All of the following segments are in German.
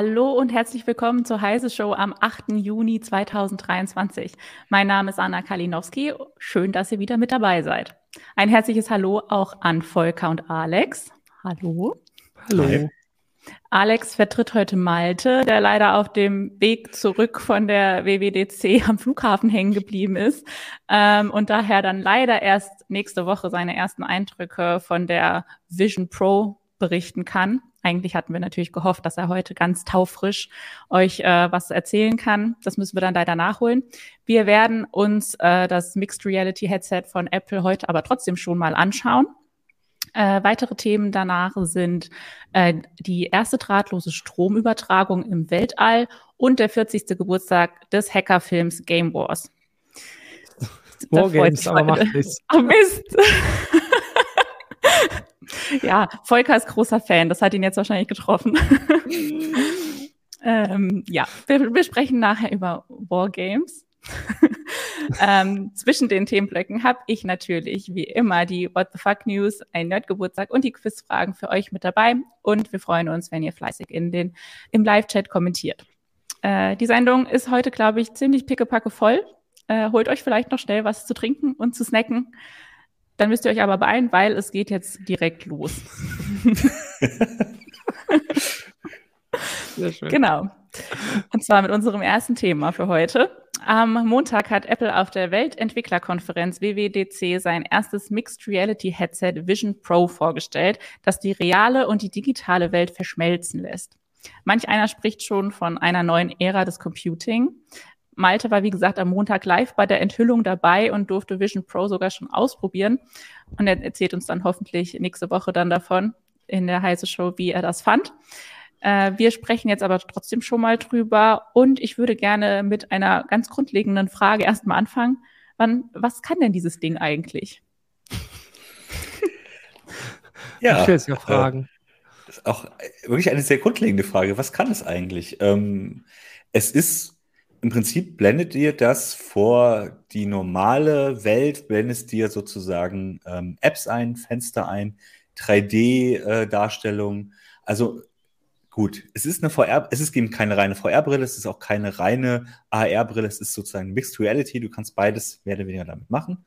Hallo und herzlich willkommen zur Heise Show am 8. Juni 2023. Mein Name ist Anna Kalinowski. Schön, dass ihr wieder mit dabei seid. Ein herzliches Hallo auch an Volker und Alex. Hallo. Hallo. Hi. Alex vertritt heute Malte, der leider auf dem Weg zurück von der WWDC am Flughafen hängen geblieben ist ähm, und daher dann leider erst nächste Woche seine ersten Eindrücke von der Vision Pro berichten kann. Eigentlich hatten wir natürlich gehofft, dass er heute ganz taufrisch euch äh, was erzählen kann. Das müssen wir dann leider nachholen. Wir werden uns äh, das Mixed Reality Headset von Apple heute aber trotzdem schon mal anschauen. Äh, weitere Themen danach sind äh, die erste drahtlose Stromübertragung im Weltall und der 40. Geburtstag des Hackerfilms Game Wars. Wargames, aber macht nichts. Oh Mist. ja, Volker ist großer Fan. Das hat ihn jetzt wahrscheinlich getroffen. ähm, ja, wir, wir sprechen nachher über Wargames. ähm, zwischen den Themenblöcken habe ich natürlich wie immer die What the Fuck News, ein Nerdgeburtstag und die Quizfragen für euch mit dabei. Und wir freuen uns, wenn ihr fleißig in den, im Live-Chat kommentiert. Äh, die Sendung ist heute, glaube ich, ziemlich pickepacke voll. Äh, holt euch vielleicht noch schnell was zu trinken und zu snacken. Dann müsst ihr euch aber beeilen, weil es geht jetzt direkt los. Genau. Und zwar mit unserem ersten Thema für heute. Am Montag hat Apple auf der Weltentwicklerkonferenz WWDC sein erstes Mixed Reality Headset Vision Pro vorgestellt, das die reale und die digitale Welt verschmelzen lässt. Manch einer spricht schon von einer neuen Ära des Computing. Malte war, wie gesagt, am Montag live bei der Enthüllung dabei und durfte Vision Pro sogar schon ausprobieren. Und er erzählt uns dann hoffentlich nächste Woche dann davon in der heiße Show, wie er das fand. Äh, wir sprechen jetzt aber trotzdem schon mal drüber und ich würde gerne mit einer ganz grundlegenden Frage erstmal anfangen. Wann, was kann denn dieses Ding eigentlich? ja, ich ja Fragen. Äh, ist auch wirklich eine sehr grundlegende Frage. Was kann es eigentlich? Ähm, es ist im Prinzip blendet dir das vor die normale Welt, blendest dir sozusagen ähm, Apps ein, Fenster ein, 3D-Darstellung. Äh, also Gut, es ist eine VR, es ist eben keine reine VR-Brille, es ist auch keine reine AR-Brille, es ist sozusagen Mixed Reality, du kannst beides mehr oder weniger damit machen.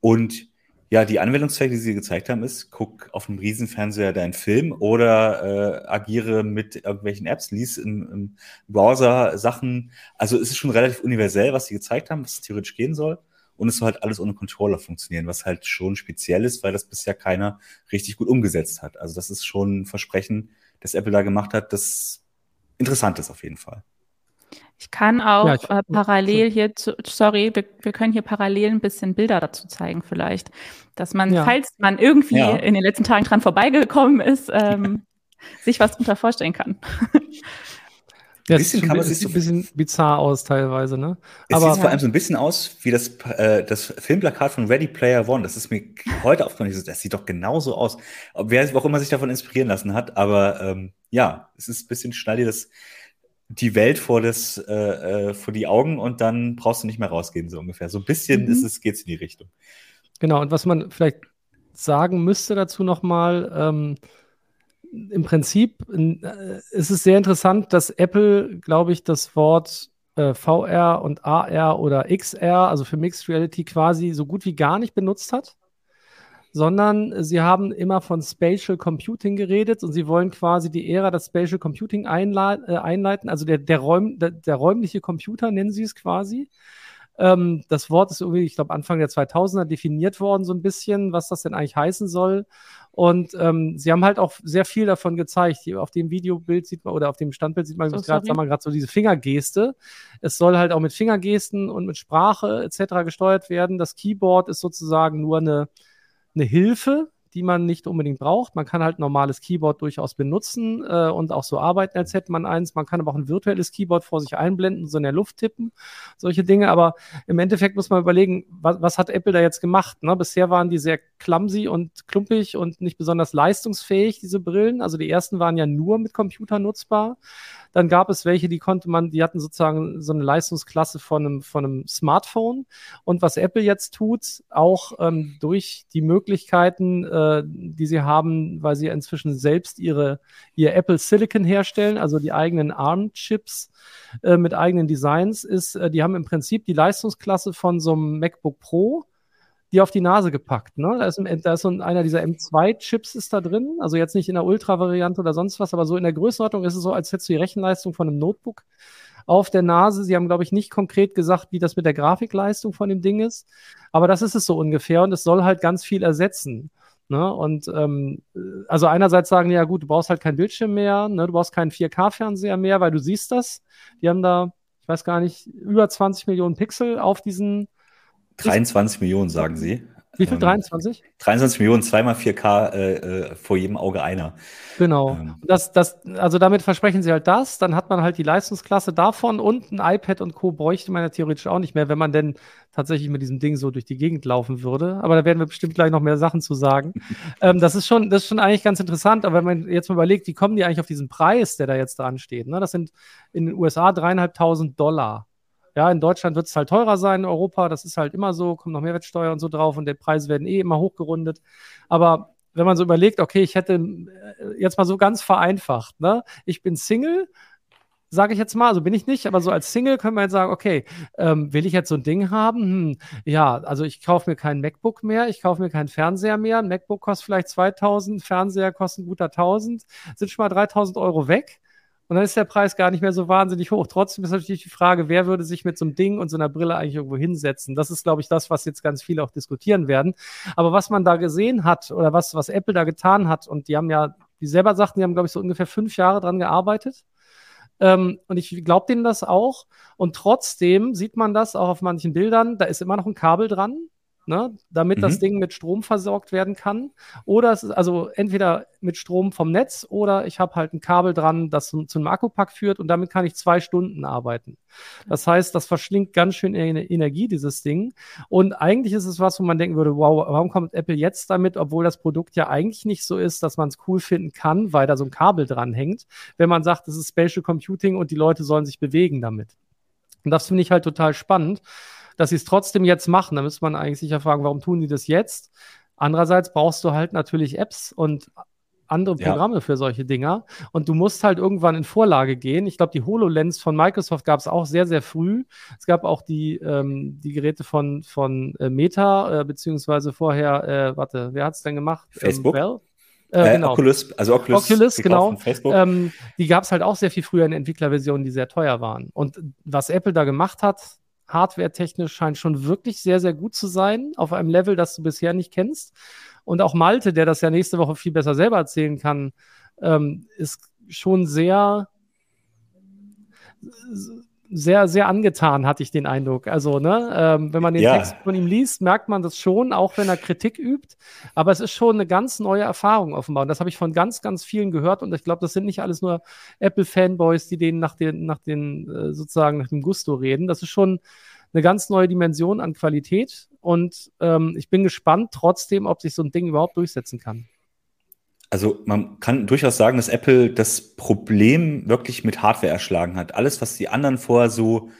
Und ja, die Anwendungszwecke, die sie gezeigt haben, ist, guck auf einem Riesenfernseher deinen Film oder äh, agiere mit irgendwelchen Apps, lies im, im Browser Sachen. Also es ist schon relativ universell, was sie gezeigt haben, was theoretisch gehen soll. Und es soll halt alles ohne Controller funktionieren, was halt schon speziell ist, weil das bisher keiner richtig gut umgesetzt hat. Also das ist schon ein Versprechen, das Apple da gemacht hat, das interessant ist auf jeden Fall. Ich kann auch ja, ich, äh, parallel hier, zu, sorry, wir, wir, können hier parallel ein bisschen Bilder dazu zeigen vielleicht, dass man, ja. falls man irgendwie ja. in den letzten Tagen dran vorbeigekommen ist, ähm, sich was darunter vorstellen kann. Ja, ein bisschen kann man sich so ein bisschen bizarr aus teilweise, ne? Es Aber, sieht vor allem so ein bisschen aus wie das, äh, das Filmplakat von Ready Player One. Das ist mir heute aufgefallen. Das sieht doch genauso aus. Wer auch immer sich davon inspirieren lassen hat. Aber ähm, ja, es ist ein bisschen schnell dir das die Welt vor das äh, äh, vor die Augen und dann brauchst du nicht mehr rausgehen so ungefähr. So ein bisschen mhm. ist es geht's in die Richtung. Genau. Und was man vielleicht sagen müsste dazu noch mal. Ähm, im Prinzip äh, ist es sehr interessant, dass Apple, glaube ich, das Wort äh, VR und AR oder XR, also für Mixed Reality, quasi so gut wie gar nicht benutzt hat, sondern sie haben immer von Spatial Computing geredet und sie wollen quasi die Ära des Spatial Computing einleit äh, einleiten, also der, der, Räum, der, der räumliche Computer nennen sie es quasi. Ähm, das Wort ist irgendwie, ich glaube, Anfang der 2000er definiert worden, so ein bisschen, was das denn eigentlich heißen soll. Und ähm, sie haben halt auch sehr viel davon gezeigt. Auf dem Videobild sieht man oder auf dem Standbild sieht man so, gerade, sagen wir gerade so diese Fingergeste. Es soll halt auch mit Fingergesten und mit Sprache etc. gesteuert werden. Das Keyboard ist sozusagen nur eine, eine Hilfe, die man nicht unbedingt braucht. Man kann halt ein normales Keyboard durchaus benutzen äh, und auch so arbeiten, als hätte man eins. Man kann aber auch ein virtuelles Keyboard vor sich einblenden, so in der Luft tippen, solche Dinge. Aber im Endeffekt muss man überlegen, was, was hat Apple da jetzt gemacht? Ne? Bisher waren die sehr clumsy und klumpig und nicht besonders leistungsfähig, diese Brillen. Also die ersten waren ja nur mit Computer nutzbar. Dann gab es welche, die konnte man, die hatten sozusagen so eine Leistungsklasse von einem, von einem Smartphone. Und was Apple jetzt tut, auch ähm, durch die Möglichkeiten, äh, die sie haben, weil sie inzwischen selbst ihre, ihr Apple Silicon herstellen, also die eigenen ARM-Chips äh, mit eigenen Designs, ist, äh, die haben im Prinzip die Leistungsklasse von so einem MacBook Pro die auf die Nase gepackt. Ne? Da ist, ein, da ist so einer dieser M2-Chips ist da drin, also jetzt nicht in der Ultra-Variante oder sonst was, aber so in der Größenordnung ist es so, als hättest du die Rechenleistung von einem Notebook auf der Nase. Sie haben, glaube ich, nicht konkret gesagt, wie das mit der Grafikleistung von dem Ding ist, aber das ist es so ungefähr und es soll halt ganz viel ersetzen. Ne? Und ähm, also einerseits sagen ja gut, du brauchst halt keinen Bildschirm mehr, ne? du brauchst keinen 4K-Fernseher mehr, weil du siehst das. Die haben da, ich weiß gar nicht, über 20 Millionen Pixel auf diesen 23 Millionen, sagen sie. Wie viel? 23? 23 Millionen, zweimal 4K äh, äh, vor jedem Auge einer. Genau. Ähm. Das, das, also damit versprechen sie halt das. Dann hat man halt die Leistungsklasse davon und ein iPad und Co. bräuchte man ja theoretisch auch nicht mehr, wenn man denn tatsächlich mit diesem Ding so durch die Gegend laufen würde. Aber da werden wir bestimmt gleich noch mehr Sachen zu sagen. ähm, das ist schon, das ist schon eigentlich ganz interessant. Aber wenn man jetzt mal überlegt, wie kommen die eigentlich auf diesen Preis, der da jetzt dran steht? Ne? Das sind in den USA dreieinhalbtausend Dollar. Ja, in Deutschland wird es halt teurer sein, in Europa, das ist halt immer so, kommt noch Mehrwertsteuer und so drauf und die Preise werden eh immer hochgerundet. Aber wenn man so überlegt, okay, ich hätte äh, jetzt mal so ganz vereinfacht, ne? Ich bin Single, sage ich jetzt mal, also bin ich nicht, aber so als Single können wir jetzt sagen, okay, ähm, will ich jetzt so ein Ding haben? Hm, ja, also ich kaufe mir kein MacBook mehr, ich kaufe mir keinen Fernseher mehr. Ein MacBook kostet vielleicht 2000, Fernseher kostet ein guter 1000, sind schon mal 3000 Euro weg. Und dann ist der Preis gar nicht mehr so wahnsinnig hoch. Trotzdem ist natürlich die Frage, wer würde sich mit so einem Ding und so einer Brille eigentlich irgendwo hinsetzen? Das ist, glaube ich, das, was jetzt ganz viele auch diskutieren werden. Aber was man da gesehen hat oder was, was Apple da getan hat, und die haben ja, die selber sagten, die haben, glaube ich, so ungefähr fünf Jahre dran gearbeitet. Ähm, und ich glaube denen das auch. Und trotzdem sieht man das auch auf manchen Bildern. Da ist immer noch ein Kabel dran ne, damit mhm. das Ding mit Strom versorgt werden kann. Oder es ist also entweder mit Strom vom Netz oder ich habe halt ein Kabel dran, das zu, zu einem Akkupack führt und damit kann ich zwei Stunden arbeiten. Das heißt, das verschlingt ganz schön Energie, dieses Ding. Und eigentlich ist es was, wo man denken würde, wow, warum kommt Apple jetzt damit, obwohl das Produkt ja eigentlich nicht so ist, dass man es cool finden kann, weil da so ein Kabel dran hängt, wenn man sagt, es ist Spatial Computing und die Leute sollen sich bewegen damit. Und das finde ich halt total spannend dass sie es trotzdem jetzt machen. Da müsste man eigentlich sicher fragen, warum tun die das jetzt? Andererseits brauchst du halt natürlich Apps und andere Programme ja. für solche Dinger. Und du musst halt irgendwann in Vorlage gehen. Ich glaube, die HoloLens von Microsoft gab es auch sehr, sehr früh. Es gab auch die, ähm, die Geräte von, von äh, Meta, äh, beziehungsweise vorher, äh, warte, wer hat es denn gemacht? Ähm, Facebook. Ähm, äh, genau. Oculus, also Oculus, Oculus genau. Ähm, die gab es halt auch sehr viel früher in Entwicklerversionen, die sehr teuer waren. Und was Apple da gemacht hat, hardware-technisch scheint schon wirklich sehr, sehr gut zu sein, auf einem Level, das du bisher nicht kennst. Und auch Malte, der das ja nächste Woche viel besser selber erzählen kann, ähm, ist schon sehr, sehr, sehr angetan, hatte ich den Eindruck. Also, ne, ähm, wenn man den ja. Text von ihm liest, merkt man das schon, auch wenn er Kritik übt. Aber es ist schon eine ganz neue Erfahrung offenbar. Und das habe ich von ganz, ganz vielen gehört. Und ich glaube, das sind nicht alles nur Apple-Fanboys, die denen nach den, nach den, äh, sozusagen nach dem Gusto reden. Das ist schon eine ganz neue Dimension an Qualität. Und ähm, ich bin gespannt trotzdem, ob sich so ein Ding überhaupt durchsetzen kann. Also man kann durchaus sagen, dass Apple das Problem wirklich mit Hardware erschlagen hat. Alles, was die anderen vorher so,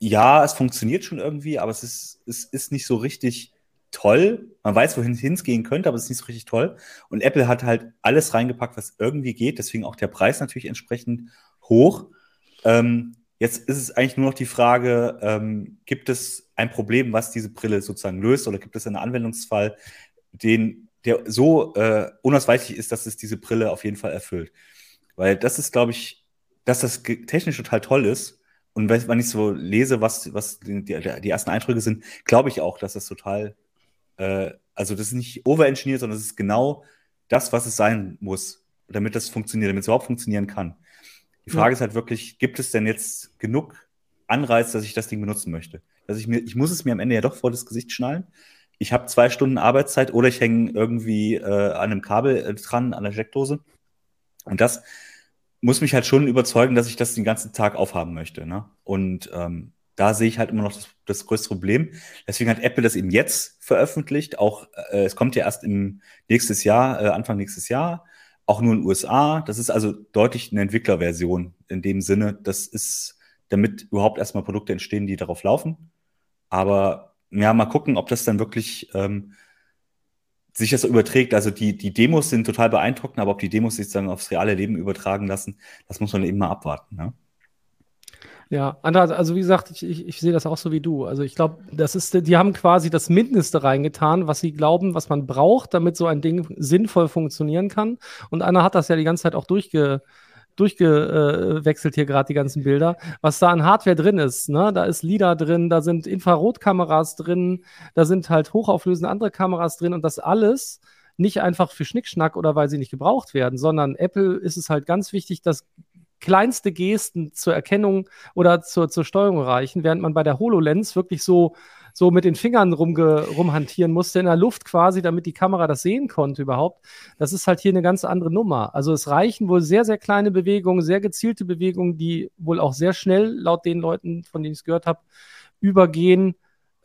ja, es funktioniert schon irgendwie, aber es ist, es ist nicht so richtig toll. Man weiß, wohin es gehen könnte, aber es ist nicht so richtig toll. Und Apple hat halt alles reingepackt, was irgendwie geht. Deswegen auch der Preis natürlich entsprechend hoch. Ähm, jetzt ist es eigentlich nur noch die Frage, ähm, gibt es ein Problem, was diese Brille sozusagen löst, oder gibt es einen Anwendungsfall, den der so äh, unausweichlich ist, dass es diese Brille auf jeden Fall erfüllt. Weil das ist, glaube ich, dass das technisch total toll ist. Und wenn ich so lese, was, was die, die ersten Eindrücke sind, glaube ich auch, dass das total, äh, also das ist nicht overengineert, sondern es ist genau das, was es sein muss, damit das funktioniert, damit es überhaupt funktionieren kann. Die Frage ja. ist halt wirklich, gibt es denn jetzt genug Anreiz, dass ich das Ding benutzen möchte? Dass ich mir, ich muss es mir am Ende ja doch vor das Gesicht schnallen ich habe zwei Stunden Arbeitszeit oder ich hänge irgendwie äh, an einem Kabel äh, dran, an der Steckdose. Und das muss mich halt schon überzeugen, dass ich das den ganzen Tag aufhaben möchte. Ne? Und ähm, da sehe ich halt immer noch das, das größte Problem. Deswegen hat Apple das eben jetzt veröffentlicht. Auch äh, es kommt ja erst im nächstes Jahr, äh, Anfang nächstes Jahr, auch nur in den USA. Das ist also deutlich eine Entwicklerversion in dem Sinne. Das ist, damit überhaupt erstmal Produkte entstehen, die darauf laufen. Aber ja, mal gucken, ob das dann wirklich ähm, sich das überträgt. Also die, die Demos sind total beeindruckend, aber ob die Demos sich sozusagen aufs reale Leben übertragen lassen, das muss man eben mal abwarten. Ne? Ja, also wie gesagt, ich, ich, ich sehe das auch so wie du. Also ich glaube, das ist, die haben quasi das Mindeste reingetan, was sie glauben, was man braucht, damit so ein Ding sinnvoll funktionieren kann. Und Anna hat das ja die ganze Zeit auch durchge, durchgewechselt hier gerade die ganzen Bilder, was da an Hardware drin ist. Ne? Da ist LIDAR drin, da sind Infrarotkameras drin, da sind halt hochauflösende andere Kameras drin und das alles nicht einfach für Schnickschnack oder weil sie nicht gebraucht werden, sondern Apple ist es halt ganz wichtig, dass kleinste Gesten zur Erkennung oder zur, zur Steuerung reichen, während man bei der HoloLens wirklich so, so mit den Fingern rumge, rumhantieren musste in der Luft quasi, damit die Kamera das sehen konnte überhaupt. Das ist halt hier eine ganz andere Nummer. Also es reichen wohl sehr, sehr kleine Bewegungen, sehr gezielte Bewegungen, die wohl auch sehr schnell, laut den Leuten, von denen ich es gehört habe, übergehen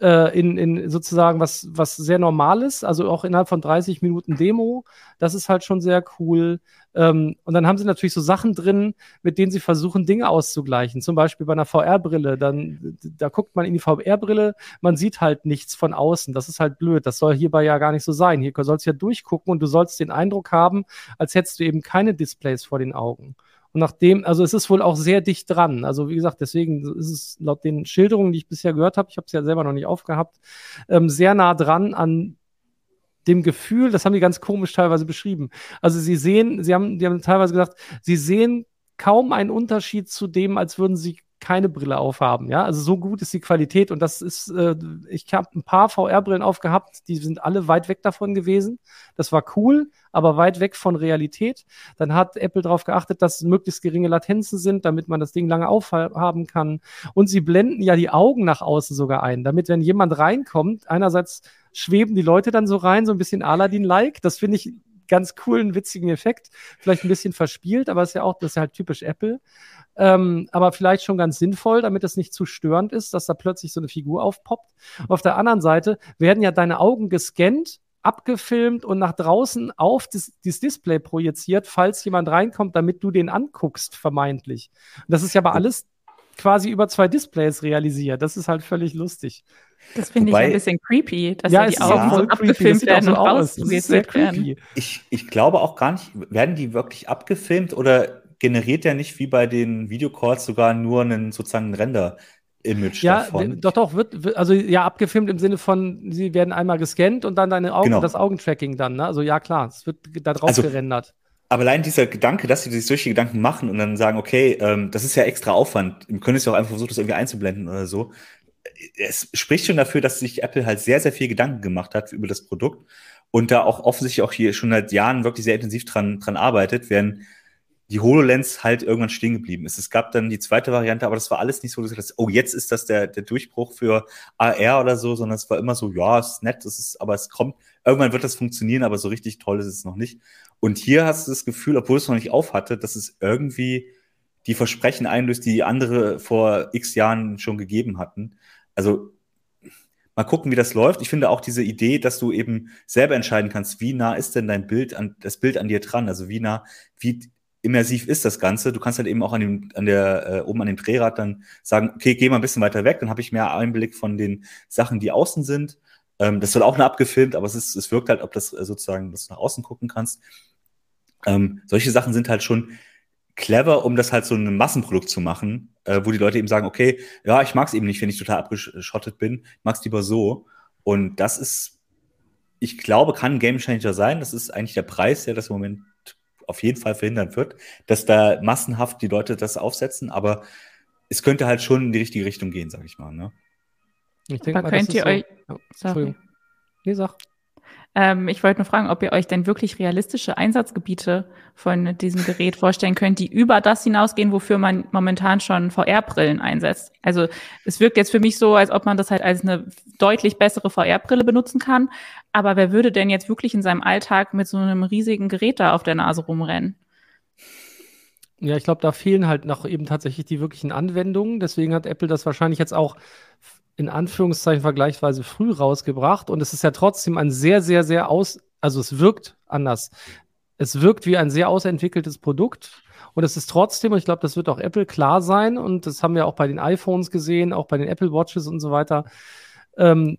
äh, in, in sozusagen was, was sehr Normales, also auch innerhalb von 30 Minuten Demo. Das ist halt schon sehr cool. Ähm, und dann haben sie natürlich so Sachen drin, mit denen sie versuchen, Dinge auszugleichen. Zum Beispiel bei einer VR-Brille. Dann, da guckt man in die VR-Brille, man sieht halt nichts von außen. Das ist halt blöd. Das soll hierbei ja gar nicht so sein. Hier sollst du ja durchgucken und du sollst den Eindruck haben, als hättest du eben keine Displays vor den Augen. Und nachdem, also es ist wohl auch sehr dicht dran. Also wie gesagt, deswegen ist es laut den Schilderungen, die ich bisher gehört habe, ich habe es ja selber noch nicht aufgehabt, ähm, sehr nah dran an dem Gefühl, das haben die ganz komisch teilweise beschrieben. Also sie sehen, sie haben, die haben teilweise gesagt, sie sehen kaum einen Unterschied zu dem, als würden sie keine Brille aufhaben. Ja, also so gut ist die Qualität und das ist, äh, ich habe ein paar VR-Brillen aufgehabt, die sind alle weit weg davon gewesen. Das war cool, aber weit weg von Realität. Dann hat Apple darauf geachtet, dass möglichst geringe Latenzen sind, damit man das Ding lange aufhaben kann. Und sie blenden ja die Augen nach außen sogar ein, damit wenn jemand reinkommt, einerseits schweben die Leute dann so rein, so ein bisschen Aladdin-like. Das finde ich ganz coolen, witzigen Effekt. Vielleicht ein bisschen verspielt, aber ist ja auch, das ist halt typisch Apple. Ähm, aber vielleicht schon ganz sinnvoll, damit es nicht zu störend ist, dass da plötzlich so eine Figur aufpoppt. Auf der anderen Seite werden ja deine Augen gescannt, abgefilmt und nach draußen auf das, das, Display projiziert, falls jemand reinkommt, damit du den anguckst, vermeintlich. Und das ist ja aber alles quasi über zwei Displays realisiert. Das ist halt völlig lustig. Das finde ich ein bisschen creepy, dass ja, die Augen so abgefilmt werden und rausprojiziert werden. Ich, ich glaube auch gar nicht, werden die wirklich abgefilmt oder generiert der nicht wie bei den Videocalls sogar nur einen sozusagen Render? Image ja, davon. doch, doch, wird, also ja, abgefilmt im Sinne von, sie werden einmal gescannt und dann deine Augen, genau. das Augentracking dann, ne? Also ja, klar, es wird da drauf also, gerendert. Aber allein dieser Gedanke, dass sie sich solche Gedanken machen und dann sagen, okay, ähm, das ist ja extra Aufwand, wir können es ja auch einfach versuchen, das irgendwie einzublenden oder so. Es spricht schon dafür, dass sich Apple halt sehr, sehr viel Gedanken gemacht hat über das Produkt und da auch offensichtlich auch hier schon seit Jahren wirklich sehr intensiv dran, dran arbeitet, während die HoloLens halt irgendwann stehen geblieben ist. Es gab dann die zweite Variante, aber das war alles nicht so, dass das, oh, jetzt ist das der, der Durchbruch für AR oder so, sondern es war immer so, ja, es ist nett, es ist, aber es kommt, irgendwann wird das funktionieren, aber so richtig toll ist es noch nicht. Und hier hast du das Gefühl, obwohl es noch nicht aufhatte, dass es irgendwie die Versprechen einlöst, die andere vor x Jahren schon gegeben hatten. Also mal gucken, wie das läuft. Ich finde auch diese Idee, dass du eben selber entscheiden kannst, wie nah ist denn dein Bild an das Bild an dir dran? Also wie nah, wie immersiv ist das Ganze. Du kannst halt eben auch an dem, an der, äh, oben an dem Drehrad dann sagen, okay, geh mal ein bisschen weiter weg, dann habe ich mehr Einblick von den Sachen, die außen sind. Ähm, das soll auch nur abgefilmt, aber es ist, es wirkt halt, ob das äh, sozusagen, dass du nach außen gucken kannst. Ähm, solche Sachen sind halt schon clever, um das halt so ein Massenprodukt zu machen, äh, wo die Leute eben sagen, okay, ja, ich mag es eben nicht, wenn ich total abgeschottet bin, ich mag es lieber so. Und das ist, ich glaube, kann ein Game Changer sein. Das ist eigentlich der Preis, der das im Moment auf jeden Fall verhindern wird, dass da massenhaft die Leute das aufsetzen, aber es könnte halt schon in die richtige Richtung gehen, sag ich mal. Ne? Ich denke mal, könnt ihr euch. So, oh, Entschuldigung. Nee, sag. Ähm, ich wollte nur fragen, ob ihr euch denn wirklich realistische Einsatzgebiete von diesem Gerät vorstellen könnt, die über das hinausgehen, wofür man momentan schon VR-Brillen einsetzt. Also es wirkt jetzt für mich so, als ob man das halt als eine deutlich bessere VR-Brille benutzen kann. Aber wer würde denn jetzt wirklich in seinem Alltag mit so einem riesigen Gerät da auf der Nase rumrennen? Ja, ich glaube, da fehlen halt noch eben tatsächlich die wirklichen Anwendungen. Deswegen hat Apple das wahrscheinlich jetzt auch in Anführungszeichen vergleichsweise früh rausgebracht und es ist ja trotzdem ein sehr, sehr, sehr aus, also es wirkt anders. Es wirkt wie ein sehr ausentwickeltes Produkt und es ist trotzdem, und ich glaube, das wird auch Apple klar sein und das haben wir auch bei den iPhones gesehen, auch bei den Apple Watches und so weiter. Ähm,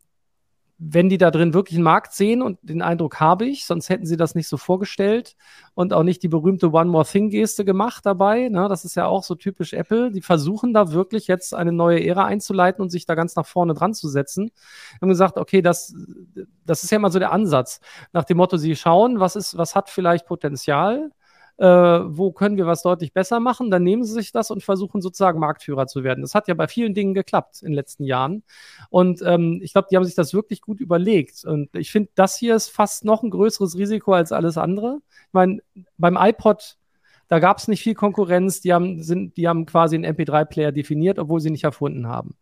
wenn die da drin wirklich einen Markt sehen und den Eindruck habe ich, sonst hätten sie das nicht so vorgestellt und auch nicht die berühmte One More Thing Geste gemacht dabei. Ne? Das ist ja auch so typisch Apple. Die versuchen da wirklich jetzt eine neue Ära einzuleiten und sich da ganz nach vorne dran zu setzen. Haben gesagt, okay, das, das ist ja immer so der Ansatz. Nach dem Motto, sie schauen, was ist, was hat vielleicht Potenzial äh, wo können wir was deutlich besser machen, dann nehmen sie sich das und versuchen sozusagen Marktführer zu werden. Das hat ja bei vielen Dingen geklappt in den letzten Jahren. Und ähm, ich glaube, die haben sich das wirklich gut überlegt. Und ich finde, das hier ist fast noch ein größeres Risiko als alles andere. Ich meine, beim iPod da gab es nicht viel Konkurrenz. Die haben, sind, die haben quasi einen MP3-Player definiert, obwohl sie nicht erfunden haben.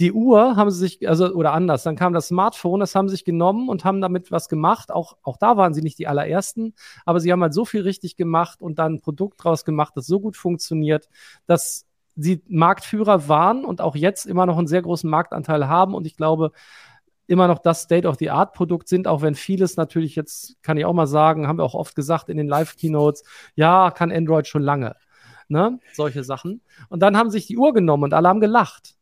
Die Uhr haben sie sich, also, oder anders, dann kam das Smartphone, das haben sie sich genommen und haben damit was gemacht. Auch, auch da waren sie nicht die allerersten, aber sie haben halt so viel richtig gemacht und dann ein Produkt draus gemacht, das so gut funktioniert, dass sie Marktführer waren und auch jetzt immer noch einen sehr großen Marktanteil haben. Und ich glaube, immer noch das State-of-the-Art-Produkt sind, auch wenn vieles natürlich jetzt, kann ich auch mal sagen, haben wir auch oft gesagt in den Live-Keynotes, ja, kann Android schon lange. Ne? Solche Sachen. Und dann haben sich die Uhr genommen und alle haben gelacht.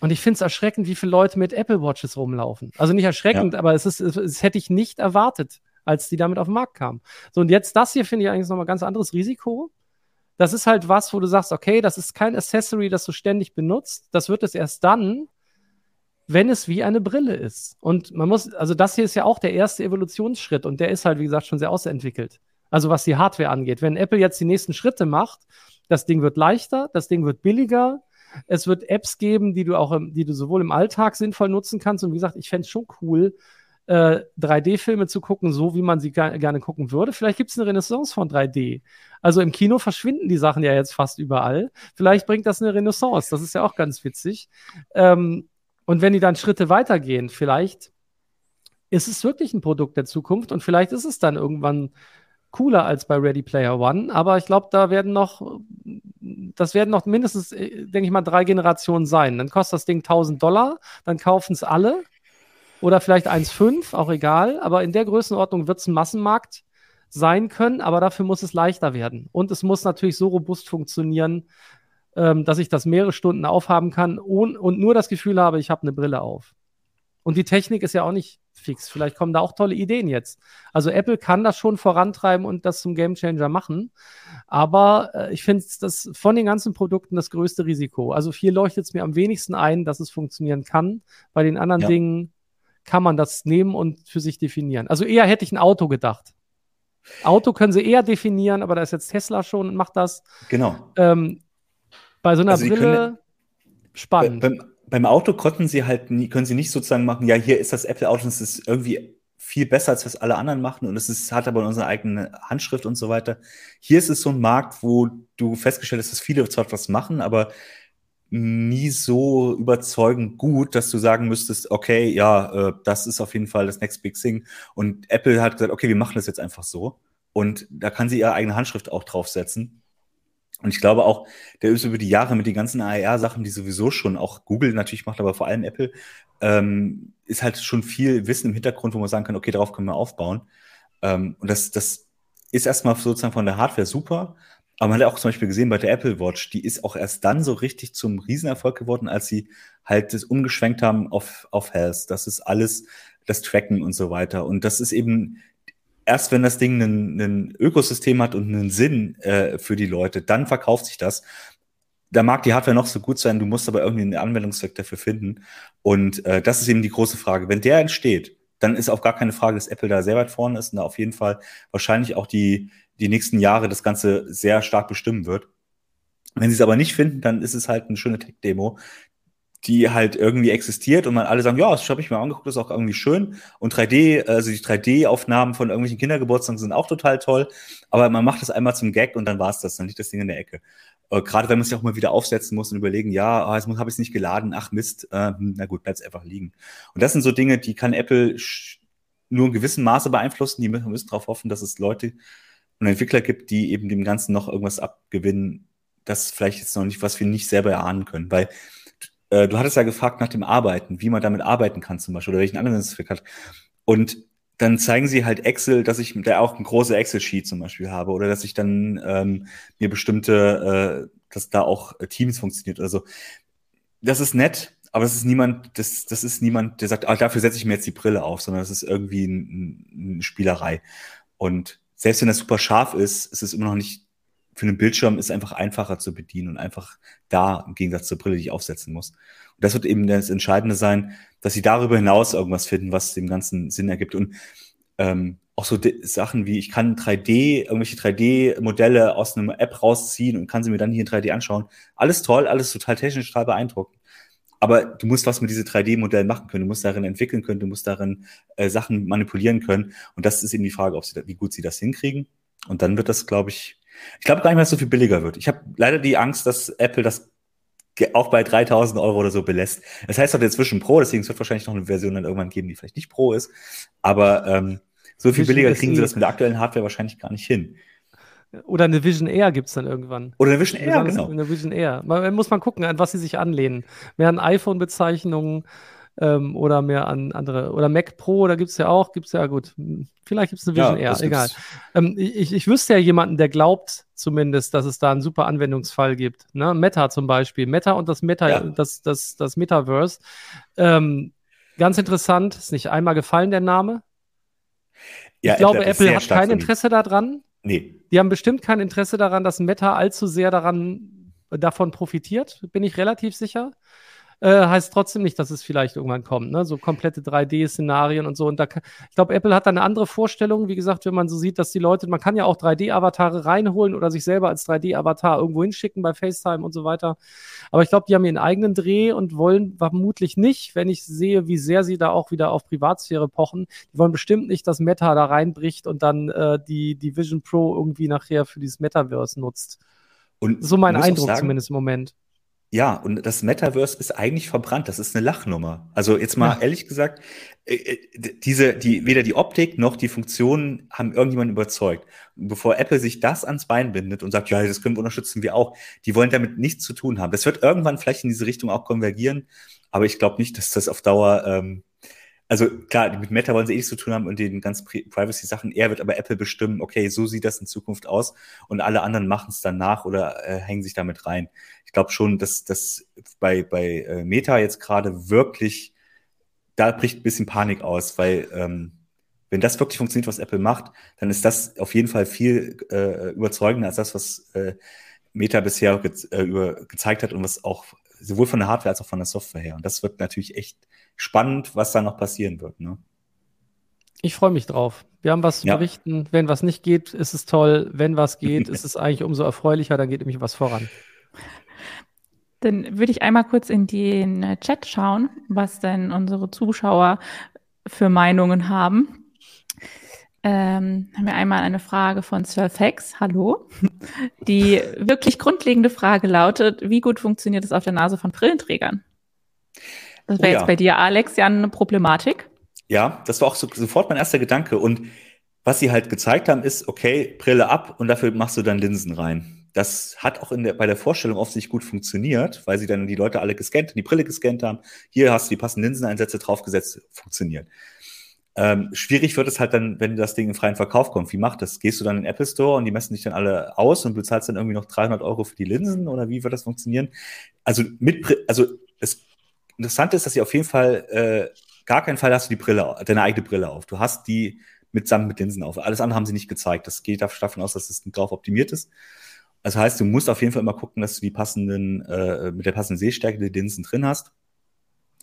Und ich finde es erschreckend, wie viele Leute mit Apple Watches rumlaufen. Also nicht erschreckend, ja. aber es ist, es, es, hätte ich nicht erwartet, als die damit auf den Markt kamen. So, und jetzt das hier finde ich eigentlich nochmal ein ganz anderes Risiko. Das ist halt was, wo du sagst, okay, das ist kein Accessory, das du ständig benutzt. Das wird es erst dann, wenn es wie eine Brille ist. Und man muss, also das hier ist ja auch der erste Evolutionsschritt und der ist halt, wie gesagt, schon sehr ausentwickelt. Also was die Hardware angeht. Wenn Apple jetzt die nächsten Schritte macht, das Ding wird leichter, das Ding wird billiger, es wird Apps geben, die du auch, im, die du sowohl im Alltag sinnvoll nutzen kannst. Und wie gesagt, ich fände es schon cool, äh, 3D-Filme zu gucken, so wie man sie gar, gerne gucken würde. Vielleicht gibt es eine Renaissance von 3D. Also im Kino verschwinden die Sachen ja jetzt fast überall. Vielleicht bringt das eine Renaissance. Das ist ja auch ganz witzig. Ähm, und wenn die dann Schritte weitergehen, vielleicht ist es wirklich ein Produkt der Zukunft und vielleicht ist es dann irgendwann cooler als bei Ready Player One. Aber ich glaube, da werden noch, das werden noch mindestens, äh, denke ich mal, drei Generationen sein. Dann kostet das Ding 1000 Dollar, dann kaufen es alle oder vielleicht 1,5, auch egal. Aber in der Größenordnung wird es ein Massenmarkt sein können, aber dafür muss es leichter werden. Und es muss natürlich so robust funktionieren, ähm, dass ich das mehrere Stunden aufhaben kann und, und nur das Gefühl habe, ich habe eine Brille auf. Und die Technik ist ja auch nicht fix. Vielleicht kommen da auch tolle Ideen jetzt. Also Apple kann das schon vorantreiben und das zum Gamechanger machen. Aber äh, ich finde das von den ganzen Produkten das größte Risiko. Also hier leuchtet es mir am wenigsten ein, dass es funktionieren kann. Bei den anderen ja. Dingen kann man das nehmen und für sich definieren. Also eher hätte ich ein Auto gedacht. Auto können sie eher definieren, aber da ist jetzt Tesla schon und macht das. Genau. Ähm, bei so einer also Brille können, spannend. Beim, beim, Auto konnten sie halt nie, können sie nicht sozusagen machen, ja, hier ist das Apple-Auto und es ist irgendwie viel besser, als was alle anderen machen und es ist, hat aber unsere eigene Handschrift und so weiter. Hier ist es so ein Markt, wo du festgestellt hast, dass viele zwar was machen, aber nie so überzeugend gut, dass du sagen müsstest, okay, ja, äh, das ist auf jeden Fall das Next Big Thing. Und Apple hat gesagt, okay, wir machen das jetzt einfach so. Und da kann sie ihre eigene Handschrift auch draufsetzen. Und ich glaube auch, der ist über die Jahre mit den ganzen AR-Sachen, die sowieso schon auch Google natürlich macht, aber vor allem Apple, ähm, ist halt schon viel Wissen im Hintergrund, wo man sagen kann, okay, darauf können wir aufbauen. Ähm, und das, das ist erstmal sozusagen von der Hardware super. Aber man hat auch zum Beispiel gesehen bei der Apple Watch, die ist auch erst dann so richtig zum Riesenerfolg geworden, als sie halt das umgeschwenkt haben auf, auf Health. Das ist alles das Tracken und so weiter. Und das ist eben erst wenn das Ding ein Ökosystem hat und einen Sinn äh, für die Leute, dann verkauft sich das. Da mag die Hardware noch so gut sein, du musst aber irgendwie einen Anwendungszweck dafür finden. Und äh, das ist eben die große Frage. Wenn der entsteht, dann ist auch gar keine Frage, dass Apple da sehr weit vorne ist und da auf jeden Fall wahrscheinlich auch die, die nächsten Jahre das Ganze sehr stark bestimmen wird. Wenn sie es aber nicht finden, dann ist es halt eine schöne Tech-Demo, die halt irgendwie existiert und man alle sagen, ja, das habe ich mir angeguckt, das ist auch irgendwie schön. Und 3D, also die 3D-Aufnahmen von irgendwelchen Kindergeburtstagen sind auch total toll. Aber man macht das einmal zum Gag und dann war's das, dann liegt das Ding in der Ecke. Äh, Gerade wenn man sich auch mal wieder aufsetzen muss und überlegen, ja, oh, jetzt habe ich es nicht geladen, ach Mist, äh, na gut, bleibt's einfach liegen. Und das sind so Dinge, die kann Apple nur in gewissem Maße beeinflussen. Die müssen, müssen darauf hoffen, dass es Leute und Entwickler gibt, die eben dem Ganzen noch irgendwas abgewinnen, das vielleicht jetzt noch nicht, was wir nicht selber erahnen können. Weil äh, du hattest ja gefragt nach dem Arbeiten, wie man damit arbeiten kann zum Beispiel oder welchen Anwendungszweck hat. Und dann zeigen sie halt Excel, dass ich da auch ein große Excel-Sheet zum Beispiel habe oder dass ich dann ähm, mir bestimmte, äh, dass da auch Teams funktioniert oder so. Das ist nett, aber es ist niemand, das, das ist niemand, der sagt, ah, dafür setze ich mir jetzt die Brille auf, sondern es ist irgendwie eine Spielerei. Und selbst wenn das super scharf ist, ist es immer noch nicht, für einen Bildschirm ist einfach einfacher zu bedienen und einfach da, im Gegensatz zur Brille, die ich aufsetzen muss. Und das wird eben das Entscheidende sein, dass sie darüber hinaus irgendwas finden, was dem Ganzen Sinn ergibt. Und ähm, auch so Sachen wie, ich kann 3D, irgendwelche 3D-Modelle aus einer App rausziehen und kann sie mir dann hier in 3D anschauen. Alles toll, alles total technisch, total beeindruckend. Aber du musst was mit diesen 3D-Modellen machen können, du musst darin entwickeln können, du musst darin äh, Sachen manipulieren können. Und das ist eben die Frage, ob sie da, wie gut sie das hinkriegen. Und dann wird das, glaube ich, ich glaube gar nicht mehr, dass so viel billiger wird. Ich habe leider die Angst, dass Apple das auch bei 3000 Euro oder so belässt. Das heißt doch inzwischen Pro, deswegen es wird wahrscheinlich noch eine Version dann irgendwann geben, die vielleicht nicht Pro ist. Aber ähm, so viel billiger kriegen sie das mit der aktuellen Hardware wahrscheinlich gar nicht hin. Oder eine Vision Air gibt es dann irgendwann. Oder eine Vision Air, genau. Eine Vision Air. Man, muss man gucken, an was sie sich anlehnen. An iPhone-Bezeichnungen ähm, oder mehr an andere. Oder Mac Pro, da gibt es ja auch, gibt es ja gut. Vielleicht gibt es eine Vision ja, Air, egal. Ähm, ich, ich wüsste ja jemanden, der glaubt zumindest, dass es da einen super Anwendungsfall gibt. Ne? Meta zum Beispiel. Meta und das Meta, ja. das, das, das Metaverse. Ähm, ganz interessant, ist nicht einmal gefallen, der Name. Ja, ich glaube, Apple, Apple hat kein Interesse daran. Nee. Die haben bestimmt kein Interesse daran, dass Meta allzu sehr daran, davon profitiert, bin ich relativ sicher. Äh, heißt trotzdem nicht, dass es vielleicht irgendwann kommt, ne? So komplette 3D-Szenarien und so. Und da, ich glaube, Apple hat da eine andere Vorstellung. Wie gesagt, wenn man so sieht, dass die Leute, man kann ja auch 3D-Avatare reinholen oder sich selber als 3D-Avatar irgendwo hinschicken bei FaceTime und so weiter. Aber ich glaube, die haben ihren eigenen Dreh und wollen vermutlich nicht, wenn ich sehe, wie sehr sie da auch wieder auf Privatsphäre pochen, die wollen bestimmt nicht, dass Meta da reinbricht und dann äh, die, die Vision Pro irgendwie nachher für dieses Metaverse nutzt. Und so mein Eindruck sagen, zumindest im Moment. Ja, und das Metaverse ist eigentlich verbrannt. Das ist eine Lachnummer. Also jetzt mal ja. ehrlich gesagt, äh, äh, diese, die, weder die Optik noch die Funktionen haben irgendjemanden überzeugt. Bevor Apple sich das ans Bein bindet und sagt, ja, das können wir unterstützen wir auch, die wollen damit nichts zu tun haben. Das wird irgendwann vielleicht in diese Richtung auch konvergieren, aber ich glaube nicht, dass das auf Dauer ähm, also klar, mit Meta wollen sie eh nichts zu tun haben und den ganzen Privacy-Sachen. Er wird aber Apple bestimmen, okay, so sieht das in Zukunft aus und alle anderen machen es dann nach oder äh, hängen sich damit rein. Ich glaube schon, dass das bei, bei äh, Meta jetzt gerade wirklich, da bricht ein bisschen Panik aus, weil ähm, wenn das wirklich funktioniert, was Apple macht, dann ist das auf jeden Fall viel äh, überzeugender als das, was äh, Meta bisher ge äh, über, gezeigt hat und was auch sowohl von der Hardware als auch von der Software her. Und das wird natürlich echt spannend, was da noch passieren wird. Ne? Ich freue mich drauf. Wir haben was zu ja. berichten. Wenn was nicht geht, ist es toll. Wenn was geht, ist es eigentlich umso erfreulicher. Dann geht nämlich was voran. Dann würde ich einmal kurz in den Chat schauen, was denn unsere Zuschauer für Meinungen haben. Ähm, haben wir einmal eine Frage von Surfax, hallo. Die wirklich grundlegende Frage lautet, wie gut funktioniert es auf der Nase von Brillenträgern? Das wäre oh, jetzt ja. bei dir, Alex, ja eine Problematik. Ja, das war auch so, sofort mein erster Gedanke. Und was sie halt gezeigt haben, ist, okay, Brille ab und dafür machst du dann Linsen rein. Das hat auch in der, bei der Vorstellung offensichtlich gut funktioniert, weil sie dann die Leute alle gescannt, die Brille gescannt haben. Hier hast du die passenden Linseneinsätze draufgesetzt, funktioniert. Ähm, schwierig wird es halt dann, wenn das Ding in freien Verkauf kommt. Wie macht das? Gehst du dann in den Apple Store und die messen dich dann alle aus und bezahlst dann irgendwie noch 300 Euro für die Linsen oder wie wird das funktionieren? Also mit, also es Interessante ist, dass sie auf jeden Fall äh, gar keinen Fall hast du die Brille, deine eigene Brille auf. Du hast die mitsamt mit Linsen auf. Alles andere haben sie nicht gezeigt. Das geht davon aus, dass es drauf optimiert ist. Das heißt, du musst auf jeden Fall immer gucken, dass du die passenden, äh, mit der passenden Sehstärke die Linsen drin hast.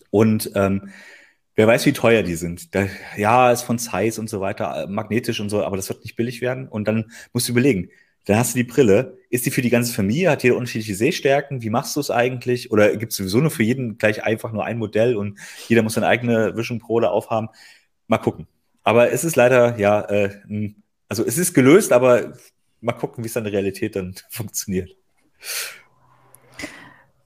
Und ähm, wer weiß, wie teuer die sind. Da, ja, ist von Zeiss und so weiter, äh, magnetisch und so, aber das wird nicht billig werden. Und dann musst du überlegen, dann hast du die Brille. Ist die für die ganze Familie? Hat jeder unterschiedliche Sehstärken? Wie machst du es eigentlich? Oder gibt es sowieso nur für jeden gleich einfach nur ein Modell und jeder muss seine eigene Vision Pro da aufhaben? Mal gucken. Aber es ist leider, ja, äh, also es ist gelöst, aber mal gucken, wie es dann in der Realität dann funktioniert.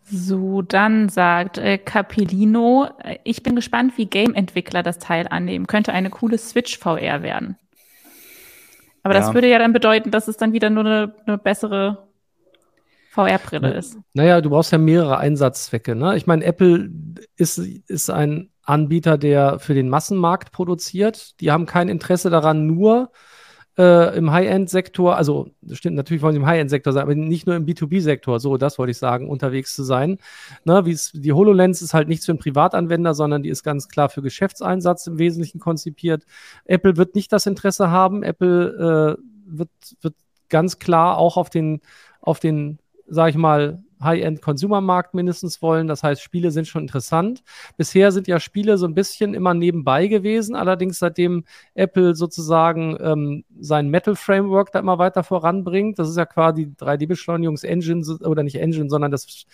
So, dann sagt äh, Capellino, äh, ich bin gespannt, wie Game-Entwickler das Teil annehmen. Könnte eine coole Switch VR werden. Aber ja. das würde ja dann bedeuten, dass es dann wieder nur eine, eine bessere VR-Brille ist. Naja, du brauchst ja mehrere Einsatzzwecke. Ne? Ich meine, Apple ist, ist ein Anbieter, der für den Massenmarkt produziert. Die haben kein Interesse daran, nur äh, im High-End-Sektor, also stimmt natürlich wollen sie im High-End-Sektor sein, aber nicht nur im B2B-Sektor, so das wollte ich sagen, unterwegs zu sein. Ne, die HoloLens ist halt nichts für einen Privatanwender, sondern die ist ganz klar für Geschäftseinsatz im Wesentlichen konzipiert. Apple wird nicht das Interesse haben. Apple äh, wird, wird ganz klar auch auf den, auf den, sag ich mal, High-End-Consumer-Markt mindestens wollen. Das heißt, Spiele sind schon interessant. Bisher sind ja Spiele so ein bisschen immer nebenbei gewesen. Allerdings, seitdem Apple sozusagen ähm, sein Metal-Framework da immer weiter voranbringt, das ist ja quasi 3D-Beschleunigungs-Engine oder nicht Engine, sondern das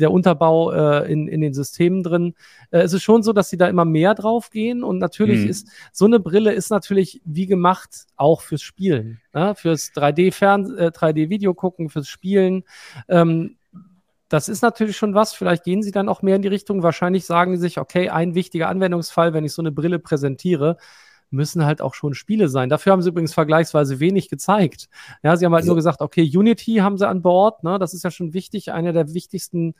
der Unterbau äh, in, in den Systemen drin. Äh, es ist schon so, dass sie da immer mehr drauf gehen und natürlich mhm. ist so eine Brille ist natürlich wie gemacht auch fürs Spielen, ne? fürs 3D-Fern, äh, 3D-Video gucken, fürs Spielen. Ähm, das ist natürlich schon was. Vielleicht gehen sie dann auch mehr in die Richtung. Wahrscheinlich sagen sie sich, okay, ein wichtiger Anwendungsfall, wenn ich so eine Brille präsentiere, müssen halt auch schon Spiele sein. Dafür haben sie übrigens vergleichsweise wenig gezeigt. Ja, sie haben halt also, nur gesagt, okay, Unity haben sie an Bord. Ne? Das ist ja schon wichtig. Einer der wichtigsten,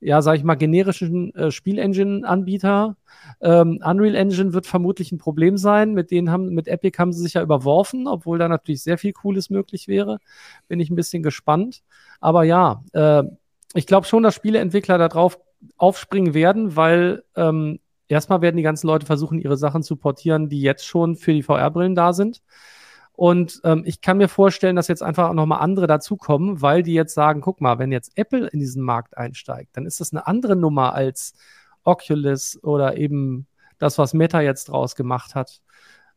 ja, sag ich mal, generischen äh, Spielengine-Anbieter. Ähm, Unreal Engine wird vermutlich ein Problem sein. Mit denen haben, mit Epic haben sie sich ja überworfen, obwohl da natürlich sehr viel Cooles möglich wäre. Bin ich ein bisschen gespannt. Aber ja, äh, ich glaube schon, dass Spieleentwickler darauf aufspringen werden, weil ähm, erstmal werden die ganzen Leute versuchen, ihre Sachen zu portieren, die jetzt schon für die VR-Brillen da sind. Und ähm, ich kann mir vorstellen, dass jetzt einfach auch nochmal andere dazukommen, weil die jetzt sagen, guck mal, wenn jetzt Apple in diesen Markt einsteigt, dann ist das eine andere Nummer als Oculus oder eben das, was Meta jetzt draus gemacht hat.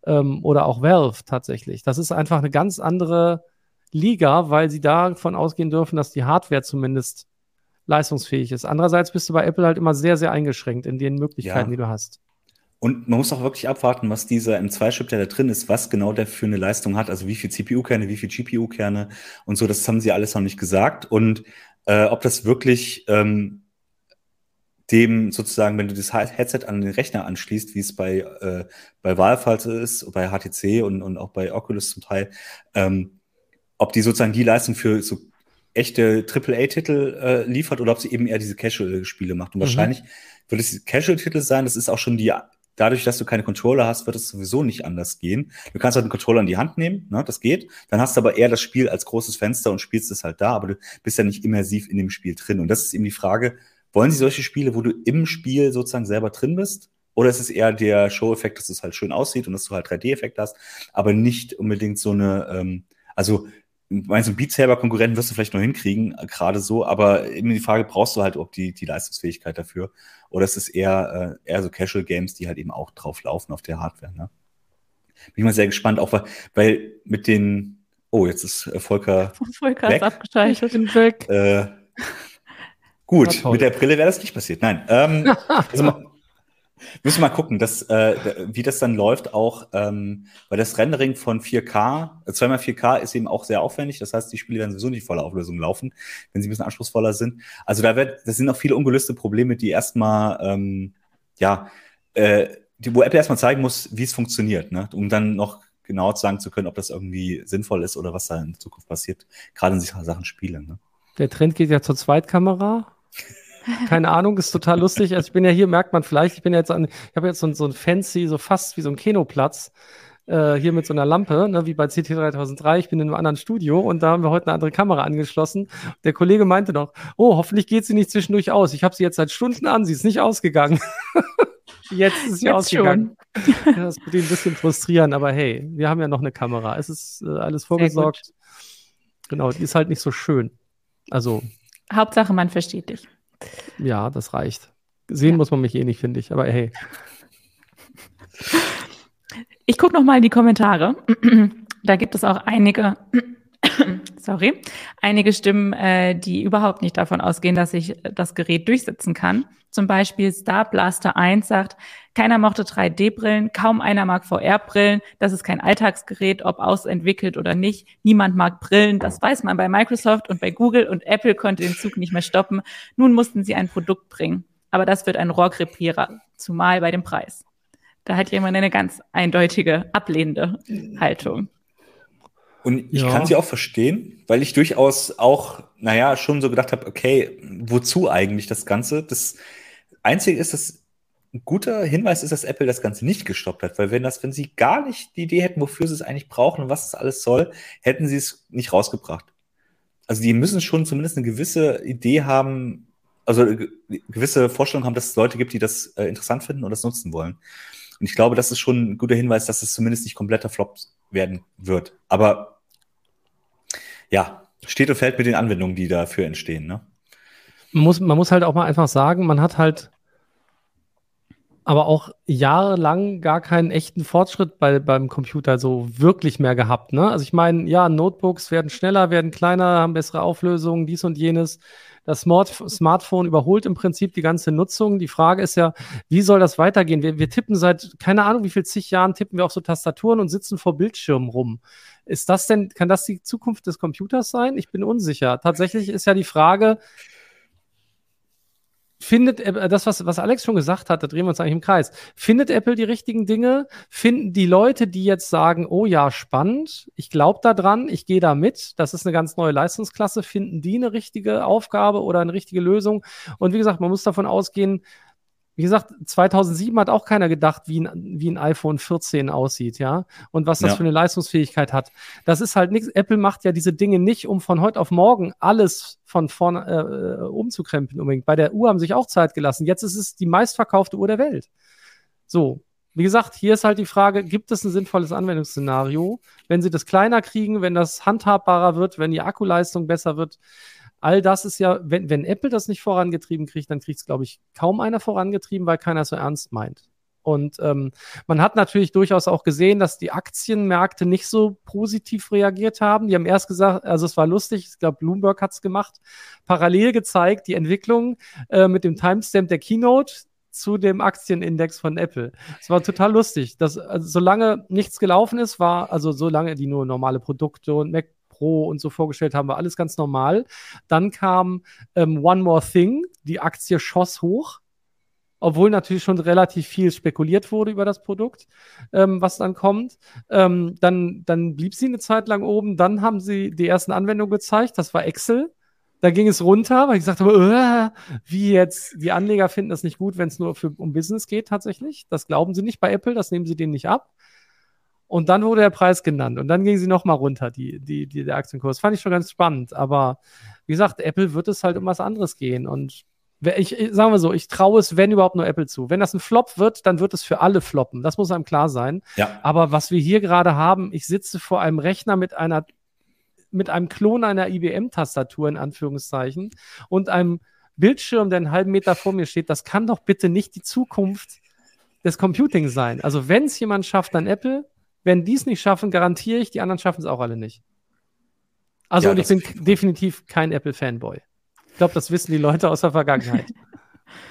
Ähm, oder auch Valve tatsächlich. Das ist einfach eine ganz andere Liga, weil sie davon ausgehen dürfen, dass die Hardware zumindest leistungsfähig ist. Andererseits bist du bei Apple halt immer sehr, sehr eingeschränkt in den Möglichkeiten, ja. die du hast. Und man muss auch wirklich abwarten, was dieser M2-Chip, der da drin ist, was genau der für eine Leistung hat. Also wie viel CPU-Kerne, wie viel GPU-Kerne und so. Das haben sie alles noch nicht gesagt. Und äh, ob das wirklich ähm, dem sozusagen, wenn du das Headset an den Rechner anschließt, wie es bei, äh, bei Valve halt ist, bei HTC und, und auch bei Oculus zum Teil, ähm, ob die sozusagen die Leistung für so echte AAA-Titel äh, liefert oder ob sie eben eher diese Casual-Spiele macht. Und mhm. wahrscheinlich wird es Casual-Titel sein. Das ist auch schon die, dadurch, dass du keine Controller hast, wird es sowieso nicht anders gehen. Du kannst halt einen Controller in die Hand nehmen, ne, das geht. Dann hast du aber eher das Spiel als großes Fenster und spielst es halt da, aber du bist ja nicht immersiv in dem Spiel drin. Und das ist eben die Frage, wollen sie solche Spiele, wo du im Spiel sozusagen selber drin bist? Oder ist es eher der Show-Effekt, dass es halt schön aussieht und dass du halt 3D-Effekt hast, aber nicht unbedingt so eine, ähm, also meinst du, Beat Saber Konkurrenten wirst du vielleicht noch hinkriegen, gerade so, aber eben die Frage, brauchst du halt auch die, die Leistungsfähigkeit dafür? Oder ist es eher, äh, eher so Casual Games, die halt eben auch drauf laufen auf der Hardware, ne? Bin ich mal sehr gespannt, auch weil, weil mit den, oh, jetzt ist äh, Volker. Volker weg. ist abgeschaltet. Ich bin weg. Äh, gut, mit der Brille wäre das nicht passiert. Nein. Ähm, also, Müssen wir mal gucken, dass, äh, wie das dann läuft, auch, ähm, weil das Rendering von 4K, äh, 2x4K ist eben auch sehr aufwendig. Das heißt, die Spiele werden sowieso nicht voller Auflösung laufen, wenn sie ein bisschen anspruchsvoller sind. Also da wird, das sind auch viele ungelöste Probleme, die erstmal, ähm, ja, äh, die, wo Apple erstmal zeigen muss, wie es funktioniert, ne? um dann noch genau sagen zu können, ob das irgendwie sinnvoll ist oder was da in Zukunft passiert, gerade in Sachen Spiele. Ne? Der Trend geht ja zur Zweitkamera. Keine Ahnung, ist total lustig. Also ich bin ja hier, merkt man vielleicht, ich bin jetzt an, ich habe jetzt so, so ein fancy, so fast wie so ein Kinoplatz, äh, hier mit so einer Lampe, ne, wie bei CT 3003. Ich bin in einem anderen Studio und da haben wir heute eine andere Kamera angeschlossen. Der Kollege meinte noch, oh, hoffentlich geht sie nicht zwischendurch aus. Ich habe sie jetzt seit Stunden an, sie ist nicht ausgegangen. jetzt ist sie jetzt ausgegangen. ja, das würde ihn ein bisschen frustrieren, aber hey, wir haben ja noch eine Kamera. Es ist äh, alles vorgesorgt. Genau, die ist halt nicht so schön. Also. Hauptsache, man versteht dich. Ja, das reicht. Sehen ja. muss man mich eh nicht, finde ich, aber hey. Ich gucke noch mal in die Kommentare. da gibt es auch einige, sorry, einige Stimmen, äh, die überhaupt nicht davon ausgehen, dass ich das Gerät durchsetzen kann. Zum Beispiel Star Blaster 1 sagt, keiner mochte 3D-Brillen, kaum einer mag VR-Brillen, das ist kein Alltagsgerät, ob ausentwickelt oder nicht. Niemand mag Brillen, das weiß man bei Microsoft und bei Google und Apple konnte den Zug nicht mehr stoppen. Nun mussten sie ein Produkt bringen. Aber das wird ein Rohrkrepierer, zumal bei dem Preis. Da hat jemand eine ganz eindeutige ablehnende Haltung. Und ich ja. kann sie auch verstehen, weil ich durchaus auch, naja, schon so gedacht habe, okay, wozu eigentlich das Ganze? Das Einzige ist, dass ein guter Hinweis ist, dass Apple das Ganze nicht gestoppt hat, weil wenn das, wenn sie gar nicht die Idee hätten, wofür sie es eigentlich brauchen und was es alles soll, hätten sie es nicht rausgebracht. Also die müssen schon zumindest eine gewisse Idee haben, also gewisse Vorstellung haben, dass es Leute gibt, die das äh, interessant finden und das nutzen wollen. Und ich glaube, das ist schon ein guter Hinweis, dass es zumindest nicht kompletter Flop werden wird. Aber ja, steht und fällt mit den Anwendungen, die dafür entstehen. Ne? Man, muss, man muss halt auch mal einfach sagen, man hat halt aber auch jahrelang gar keinen echten Fortschritt bei, beim Computer so wirklich mehr gehabt. Ne? Also ich meine, ja, Notebooks werden schneller, werden kleiner, haben bessere Auflösungen, dies und jenes. Das Smart Smartphone überholt im Prinzip die ganze Nutzung. Die Frage ist ja, wie soll das weitergehen? Wir, wir tippen seit, keine Ahnung, wie viel zig Jahren tippen wir auf so Tastaturen und sitzen vor Bildschirmen rum. Ist das denn, kann das die Zukunft des Computers sein? Ich bin unsicher. Tatsächlich ist ja die Frage, findet äh, das, was, was Alex schon gesagt hat, da drehen wir uns eigentlich im Kreis. Findet Apple die richtigen Dinge? Finden die Leute, die jetzt sagen, oh ja, spannend, ich glaube da dran, ich gehe da mit, das ist eine ganz neue Leistungsklasse, finden die eine richtige Aufgabe oder eine richtige Lösung? Und wie gesagt, man muss davon ausgehen, wie gesagt, 2007 hat auch keiner gedacht, wie ein, wie ein iPhone 14 aussieht, ja, und was das ja. für eine Leistungsfähigkeit hat. Das ist halt nichts. Apple macht ja diese Dinge nicht, um von heute auf morgen alles von vorne äh, umzukrempeln unbedingt. Bei der Uhr haben sich auch Zeit gelassen. Jetzt ist es die meistverkaufte Uhr der Welt. So. Wie gesagt, hier ist halt die Frage, gibt es ein sinnvolles Anwendungsszenario? Wenn sie das kleiner kriegen, wenn das handhabbarer wird, wenn die Akkuleistung besser wird, all das ist ja, wenn, wenn Apple das nicht vorangetrieben kriegt, dann kriegt es, glaube ich, kaum einer vorangetrieben, weil keiner so ernst meint. Und ähm, man hat natürlich durchaus auch gesehen, dass die Aktienmärkte nicht so positiv reagiert haben. Die haben erst gesagt, also es war lustig, ich glaube, Bloomberg hat es gemacht, parallel gezeigt, die Entwicklung äh, mit dem Timestamp der Keynote zu dem Aktienindex von Apple. Es war total lustig. Dass, also, solange nichts gelaufen ist, war, also solange die nur normale Produkte und Mac Pro und so vorgestellt haben, war alles ganz normal. Dann kam ähm, One More Thing, die Aktie schoss hoch, obwohl natürlich schon relativ viel spekuliert wurde über das Produkt, ähm, was dann kommt. Ähm, dann, dann blieb sie eine Zeit lang oben, dann haben sie die ersten Anwendungen gezeigt, das war Excel. Da ging es runter, weil ich gesagt habe, äh, wie jetzt, die Anleger finden das nicht gut, wenn es nur für, um Business geht tatsächlich. Das glauben sie nicht bei Apple, das nehmen sie denen nicht ab. Und dann wurde der Preis genannt und dann ging sie nochmal runter, die, die, die, der Aktienkurs. Fand ich schon ganz spannend. Aber wie gesagt, Apple wird es halt um was anderes gehen. Und ich, ich sagen wir so, ich traue es, wenn überhaupt nur Apple zu. Wenn das ein Flop wird, dann wird es für alle floppen. Das muss einem klar sein. Ja. Aber was wir hier gerade haben, ich sitze vor einem Rechner mit einer, mit einem Klon einer IBM-Tastatur in Anführungszeichen und einem Bildschirm, der einen halben Meter vor mir steht. Das kann doch bitte nicht die Zukunft des Computing sein. Also wenn es jemand schafft, dann Apple. Wenn die es nicht schaffen, garantiere ich, die anderen schaffen es auch alle nicht. Also, ja, und ich bin definitiv kein Apple-Fanboy. Ich glaube, das wissen die Leute aus der Vergangenheit.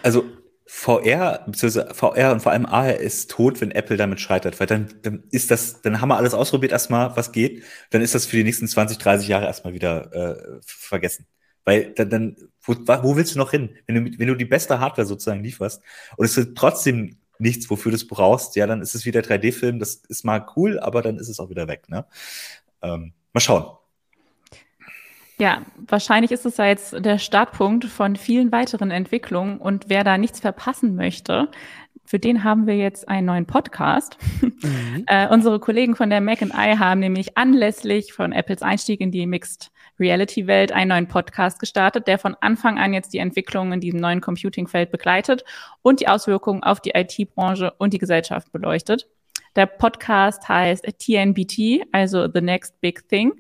Also, VR, beziehungsweise VR und vor allem AR ist tot, wenn Apple damit scheitert, weil dann, dann ist das, dann haben wir alles ausprobiert erstmal, was geht, dann ist das für die nächsten 20, 30 Jahre erstmal wieder äh, vergessen. Weil dann, dann wo, wo willst du noch hin? Wenn du, wenn du die beste Hardware sozusagen lieferst und es wird trotzdem nichts, wofür du es brauchst, ja, dann ist es wieder 3D-Film. Das ist mal cool, aber dann ist es auch wieder weg. Ne? Ähm, mal schauen. Ja, wahrscheinlich ist es ja jetzt der Startpunkt von vielen weiteren Entwicklungen. Und wer da nichts verpassen möchte, für den haben wir jetzt einen neuen Podcast. Mhm. äh, unsere Kollegen von der Mac and I haben nämlich anlässlich von Apples Einstieg in die Mixed Reality-Welt einen neuen Podcast gestartet, der von Anfang an jetzt die Entwicklung in diesem neuen Computing-Feld begleitet und die Auswirkungen auf die IT-Branche und die Gesellschaft beleuchtet. Der Podcast heißt TNBT, also The Next Big Thing,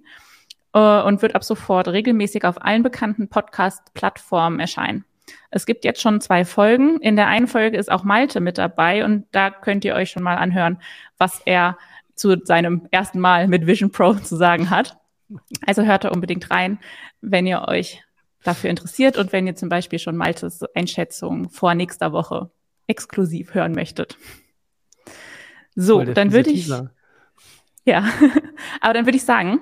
äh, und wird ab sofort regelmäßig auf allen bekannten Podcast-Plattformen erscheinen. Es gibt jetzt schon zwei Folgen. In der einen Folge ist auch Malte mit dabei und da könnt ihr euch schon mal anhören, was er zu seinem ersten Mal mit Vision Pro zu sagen hat. Also hört da unbedingt rein, wenn ihr euch dafür interessiert und wenn ihr zum Beispiel schon Maltes Einschätzung vor nächster Woche exklusiv hören möchtet. So, dann würde ich. Ja, aber dann würde ich sagen,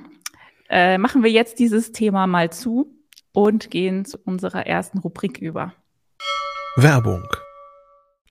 äh, machen wir jetzt dieses Thema mal zu und gehen zu unserer ersten Rubrik über. Werbung.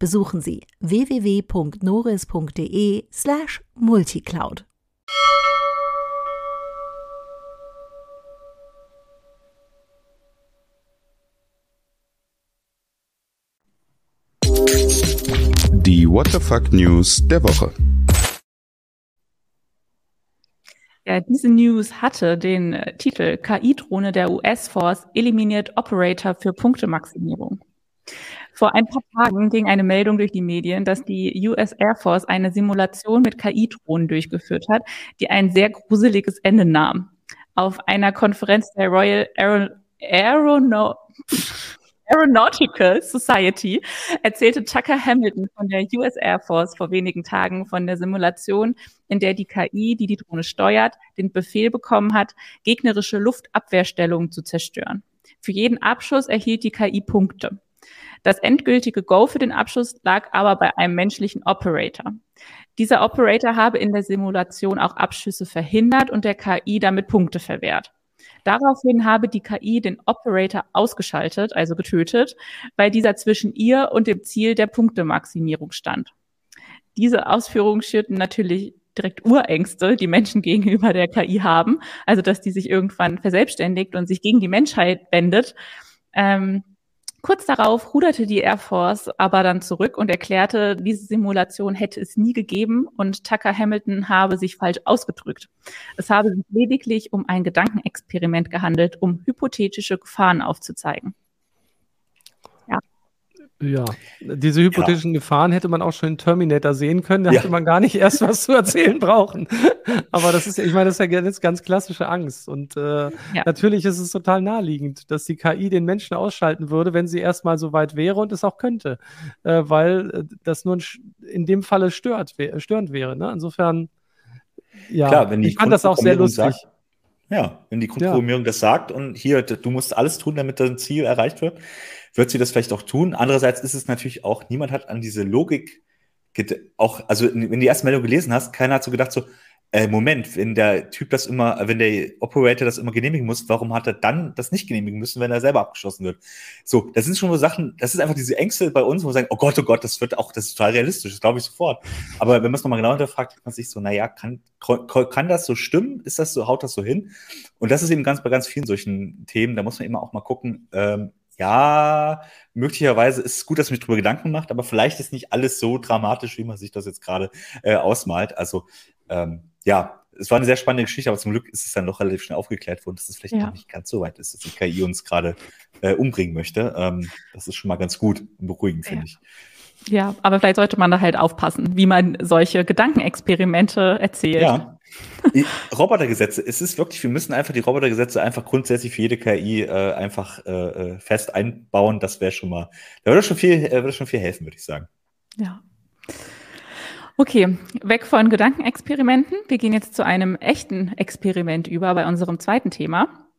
Besuchen Sie www.noris.de slash multicloud. Die What the Fuck News der Woche. Ja, diese News hatte den äh, Titel KI-Drohne der US-Force eliminiert Operator für Punktemaximierung. Vor ein paar Tagen ging eine Meldung durch die Medien, dass die US Air Force eine Simulation mit KI-Drohnen durchgeführt hat, die ein sehr gruseliges Ende nahm. Auf einer Konferenz der Royal Aeron Aerono Aeronautical Society erzählte Tucker Hamilton von der US Air Force vor wenigen Tagen von der Simulation, in der die KI, die die Drohne steuert, den Befehl bekommen hat, gegnerische Luftabwehrstellungen zu zerstören. Für jeden Abschuss erhielt die KI Punkte. Das endgültige Go für den Abschuss lag aber bei einem menschlichen Operator. Dieser Operator habe in der Simulation auch Abschüsse verhindert und der KI damit Punkte verwehrt. Daraufhin habe die KI den Operator ausgeschaltet, also getötet, weil dieser zwischen ihr und dem Ziel der Punktemaximierung stand. Diese Ausführungen schürten natürlich direkt Urängste, die Menschen gegenüber der KI haben, also dass die sich irgendwann verselbstständigt und sich gegen die Menschheit wendet. Ähm, Kurz darauf ruderte die Air Force aber dann zurück und erklärte, diese Simulation hätte es nie gegeben und Tucker Hamilton habe sich falsch ausgedrückt. Es habe sich lediglich um ein Gedankenexperiment gehandelt, um hypothetische Gefahren aufzuzeigen. Ja, diese hypothetischen ja. Gefahren hätte man auch schon in Terminator sehen können. Da ja. hätte man gar nicht erst was zu erzählen brauchen. Aber das ist, ich meine, das ist ja jetzt ganz klassische Angst. Und äh, ja. natürlich ist es total naheliegend, dass die KI den Menschen ausschalten würde, wenn sie erstmal so weit wäre und es auch könnte. Äh, weil äh, das nur in dem Falle stört, störend wäre. Ne? Insofern, ja, Klar, wenn die ich fand das auch sehr lustig. Sagt, ja, wenn die Grundprogrammierung das sagt und hier, du musst alles tun, damit dein Ziel erreicht wird wird sie das vielleicht auch tun. Andererseits ist es natürlich auch, niemand hat an diese Logik auch, also wenn du die erste Meldung gelesen hast, keiner hat so gedacht so, äh, Moment, wenn der Typ das immer, wenn der Operator das immer genehmigen muss, warum hat er dann das nicht genehmigen müssen, wenn er selber abgeschossen wird? So, das sind schon so Sachen, das ist einfach diese Ängste bei uns, wo wir sagen, oh Gott, oh Gott, das wird auch, das ist total realistisch, das glaube ich sofort. Aber wenn man es nochmal genau hinterfragt, fragt man sich so, naja, kann, kann das so stimmen? Ist das so, haut das so hin? Und das ist eben ganz bei ganz vielen solchen Themen, da muss man immer auch mal gucken, ähm, ja, möglicherweise ist es gut, dass man sich darüber Gedanken macht, aber vielleicht ist nicht alles so dramatisch, wie man sich das jetzt gerade äh, ausmalt. Also ähm, ja, es war eine sehr spannende Geschichte, aber zum Glück ist es dann doch relativ schnell aufgeklärt worden, dass es vielleicht ja. nicht ganz so weit ist, dass die KI uns gerade äh, umbringen möchte. Ähm, das ist schon mal ganz gut und beruhigend, finde ich. Ja, aber vielleicht sollte man da halt aufpassen, wie man solche Gedankenexperimente erzählt. Ja. Robotergesetze, es ist wirklich, wir müssen einfach die Robotergesetze einfach grundsätzlich für jede KI äh, einfach äh, äh, fest einbauen. Das wäre schon mal, da würde schon viel, äh, würde schon viel helfen, würde ich sagen. Ja. Okay, weg von Gedankenexperimenten. Wir gehen jetzt zu einem echten Experiment über bei unserem zweiten Thema.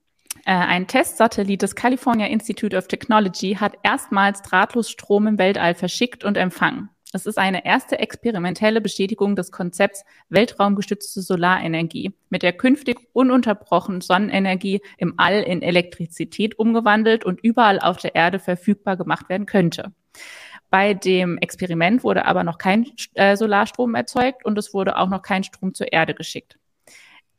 Äh, ein Testsatellit des California Institute of Technology hat erstmals drahtlos Strom im Weltall verschickt und empfangen. Es ist eine erste experimentelle Bestätigung des Konzepts weltraumgestützte Solarenergie, mit der künftig ununterbrochen Sonnenenergie im All in Elektrizität umgewandelt und überall auf der Erde verfügbar gemacht werden könnte. Bei dem Experiment wurde aber noch kein äh, Solarstrom erzeugt und es wurde auch noch kein Strom zur Erde geschickt.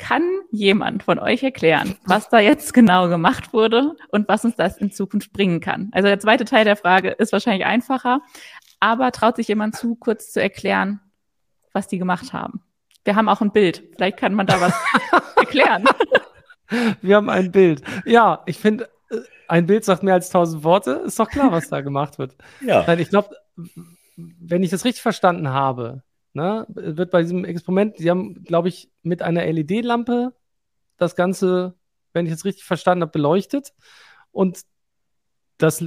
Kann jemand von euch erklären, was da jetzt genau gemacht wurde und was uns das in Zukunft bringen kann? Also der zweite Teil der Frage ist wahrscheinlich einfacher, aber traut sich jemand zu, kurz zu erklären, was die gemacht haben? Wir haben auch ein Bild. Vielleicht kann man da was erklären. Wir haben ein Bild. Ja, ich finde, äh, ein Bild sagt mehr als tausend Worte. Ist doch klar, was da gemacht wird. Ja. Ich glaube, wenn ich das richtig verstanden habe, ne, wird bei diesem Experiment, die haben, glaube ich, mit einer LED-Lampe das Ganze, wenn ich es richtig verstanden habe, beleuchtet. Und das,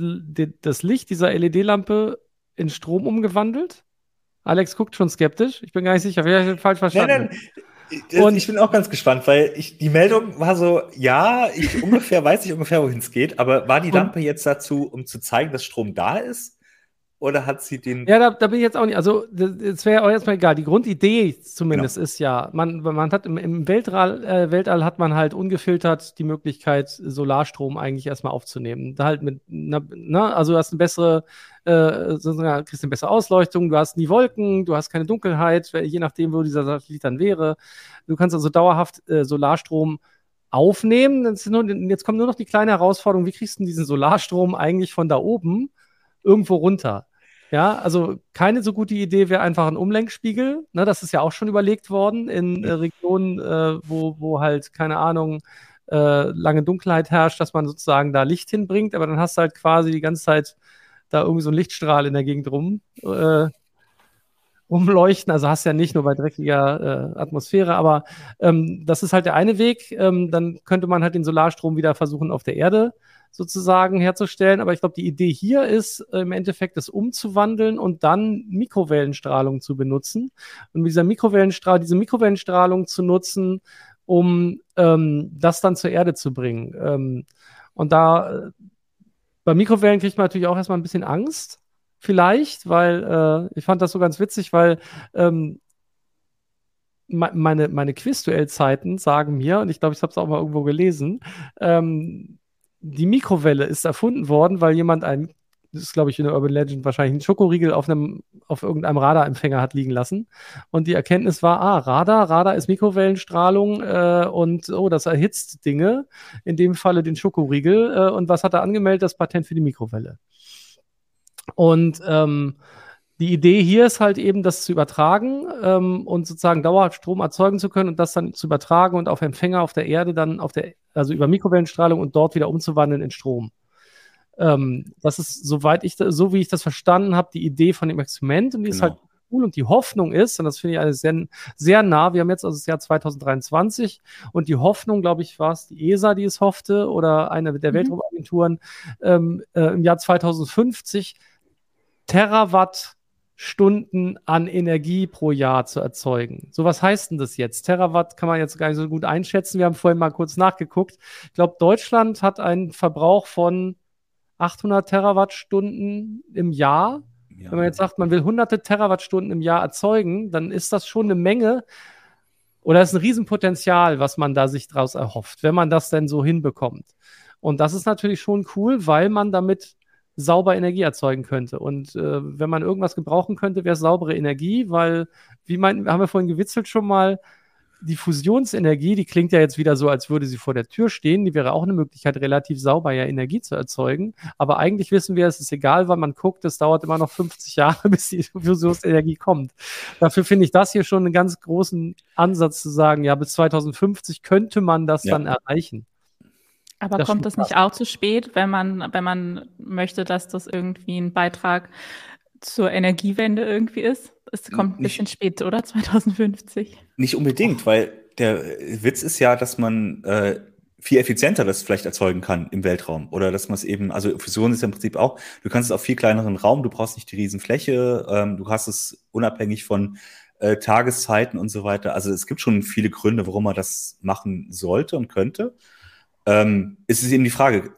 das Licht dieser LED-Lampe in Strom umgewandelt. Alex guckt schon skeptisch. Ich bin gar nicht sicher, vielleicht habe ich falsch verstanden. Nein, nein. Und ich bin auch ganz gespannt, weil ich, die Meldung war so, ja, ich ungefähr weiß ich ungefähr, wohin es geht, aber war die Lampe jetzt dazu, um zu zeigen, dass Strom da ist? Oder hat sie den. Ja, da, da bin ich jetzt auch nicht. Also, das wäre auch erstmal egal. Die Grundidee zumindest genau. ist ja, man, man hat im, im Weltall, äh, Weltall hat man halt ungefiltert die Möglichkeit, Solarstrom eigentlich erstmal aufzunehmen. Da halt mit, na, na, also du hast eine bessere, äh, sozusagen, kriegst eine bessere Ausleuchtung, du hast nie Wolken, du hast keine Dunkelheit, je nachdem, wo dieser Satellit dann wäre. Du kannst also dauerhaft äh, Solarstrom aufnehmen. Nur, jetzt kommt nur noch die kleine Herausforderung, wie kriegst du diesen Solarstrom eigentlich von da oben? Irgendwo runter. Ja, also keine so gute Idee wäre einfach ein Umlenkspiegel. Ne, das ist ja auch schon überlegt worden in äh, Regionen, äh, wo, wo halt, keine Ahnung, äh, lange Dunkelheit herrscht, dass man sozusagen da Licht hinbringt, aber dann hast du halt quasi die ganze Zeit da irgendwie so einen Lichtstrahl in der Gegend rum. Äh, umleuchten. Also hast ja nicht nur bei dreckiger äh, Atmosphäre, aber ähm, das ist halt der eine Weg. Ähm, dann könnte man halt den Solarstrom wieder versuchen auf der Erde sozusagen herzustellen. Aber ich glaube, die Idee hier ist äh, im Endeffekt, das umzuwandeln und dann Mikrowellenstrahlung zu benutzen. Und mit dieser Mikrowellenstrahlung, diese Mikrowellenstrahlung zu nutzen, um ähm, das dann zur Erde zu bringen. Ähm, und da äh, bei Mikrowellen kriegt man natürlich auch erstmal ein bisschen Angst, vielleicht, weil äh, ich fand das so ganz witzig, weil ähm, meine, meine Quizduell-Zeiten sagen mir, und ich glaube, ich habe es auch mal irgendwo gelesen, ähm, die Mikrowelle ist erfunden worden, weil jemand ein, das ist glaube ich in der Urban Legend wahrscheinlich, einen Schokoriegel auf einem, auf irgendeinem Radarempfänger hat liegen lassen. Und die Erkenntnis war, ah, Radar, Radar ist Mikrowellenstrahlung äh, und oh, das erhitzt Dinge, in dem Falle den Schokoriegel. Äh, und was hat er angemeldet? Das Patent für die Mikrowelle. Und ähm, die Idee hier ist halt eben, das zu übertragen ähm, und sozusagen dauerhaft Strom erzeugen zu können und das dann zu übertragen und auf Empfänger auf der Erde dann auf der, also über Mikrowellenstrahlung und dort wieder umzuwandeln in Strom. Ähm, das ist, soweit ich, so wie ich das verstanden habe, die Idee von dem Experiment und die genau. ist halt cool und die Hoffnung ist, und das finde ich alles sehr, sehr nah, wir haben jetzt also das Jahr 2023 und die Hoffnung, glaube ich, war es die ESA, die es hoffte oder eine der mhm. Weltraumagenturen ähm, äh, im Jahr 2050 Terawatt Stunden an Energie pro Jahr zu erzeugen. So was heißt denn das jetzt? Terawatt kann man jetzt gar nicht so gut einschätzen. Wir haben vorhin mal kurz nachgeguckt. Ich glaube, Deutschland hat einen Verbrauch von 800 Terawattstunden im Jahr. Ja. Wenn man jetzt sagt, man will hunderte Terawattstunden im Jahr erzeugen, dann ist das schon eine Menge oder ist ein Riesenpotenzial, was man da sich daraus erhofft, wenn man das denn so hinbekommt. Und das ist natürlich schon cool, weil man damit sauber Energie erzeugen könnte. Und äh, wenn man irgendwas gebrauchen könnte, wäre es saubere Energie, weil, wie meinten, haben wir vorhin gewitzelt schon mal, die Fusionsenergie, die klingt ja jetzt wieder so, als würde sie vor der Tür stehen. Die wäre auch eine Möglichkeit, relativ sauber ja Energie zu erzeugen. Aber eigentlich wissen wir, es ist egal, wann man guckt, es dauert immer noch 50 Jahre, bis die Fusionsenergie kommt. Dafür finde ich das hier schon einen ganz großen Ansatz zu sagen, ja, bis 2050 könnte man das ja. dann erreichen. Aber das kommt das nicht auch zu spät, wenn man, wenn man möchte, dass das irgendwie ein Beitrag zur Energiewende irgendwie ist? Es kommt ein bisschen spät, oder? 2050? Nicht unbedingt, weil der Witz ist ja, dass man äh, viel effizienter das vielleicht erzeugen kann im Weltraum. Oder dass man es eben, also Fusion ist ja im Prinzip auch, du kannst es auf viel kleineren Raum, du brauchst nicht die Riesenfläche, ähm, du hast es unabhängig von äh, Tageszeiten und so weiter. Also es gibt schon viele Gründe, warum man das machen sollte und könnte ähm, ist es eben die Frage,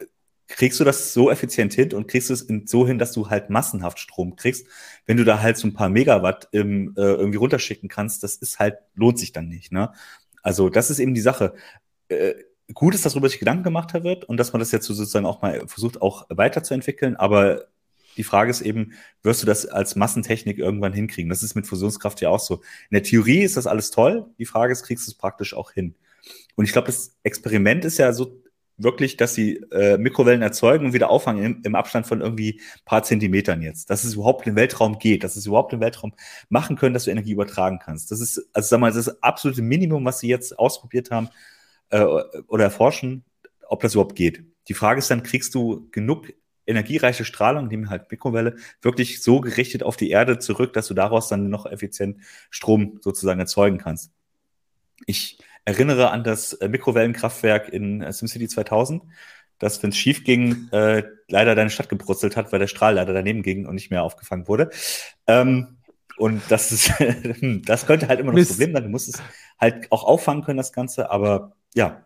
kriegst du das so effizient hin und kriegst du es so hin, dass du halt massenhaft Strom kriegst? Wenn du da halt so ein paar Megawatt im, äh, irgendwie runterschicken kannst, das ist halt, lohnt sich dann nicht. Ne? Also das ist eben die Sache. Äh, gut ist, dass darüber sich Gedanken gemacht wird und dass man das jetzt sozusagen auch mal versucht, auch weiterzuentwickeln, aber die Frage ist eben, wirst du das als Massentechnik irgendwann hinkriegen? Das ist mit Fusionskraft ja auch so. In der Theorie ist das alles toll. Die Frage ist, kriegst du es praktisch auch hin? Und ich glaube, das Experiment ist ja so wirklich, dass sie äh, Mikrowellen erzeugen und wieder auffangen im, im Abstand von irgendwie paar Zentimetern jetzt. Dass es überhaupt in den Weltraum geht, dass es überhaupt im Weltraum machen können, dass du Energie übertragen kannst. Das ist, also sag mal, das absolute Minimum, was sie jetzt ausprobiert haben äh, oder erforschen, ob das überhaupt geht. Die Frage ist dann, kriegst du genug energiereiche Strahlung, nehmen halt Mikrowelle, wirklich so gerichtet auf die Erde zurück, dass du daraus dann noch effizient Strom sozusagen erzeugen kannst. Ich erinnere an das äh, Mikrowellenkraftwerk in äh, SimCity 2000, das, wenn es schief ging, äh, leider deine Stadt gebrutzelt hat, weil der Strahl leider daneben ging und nicht mehr aufgefangen wurde. Ähm, und das ist, das könnte halt immer noch das Problem sein. Du musst es halt auch auffangen können, das Ganze. Aber ja,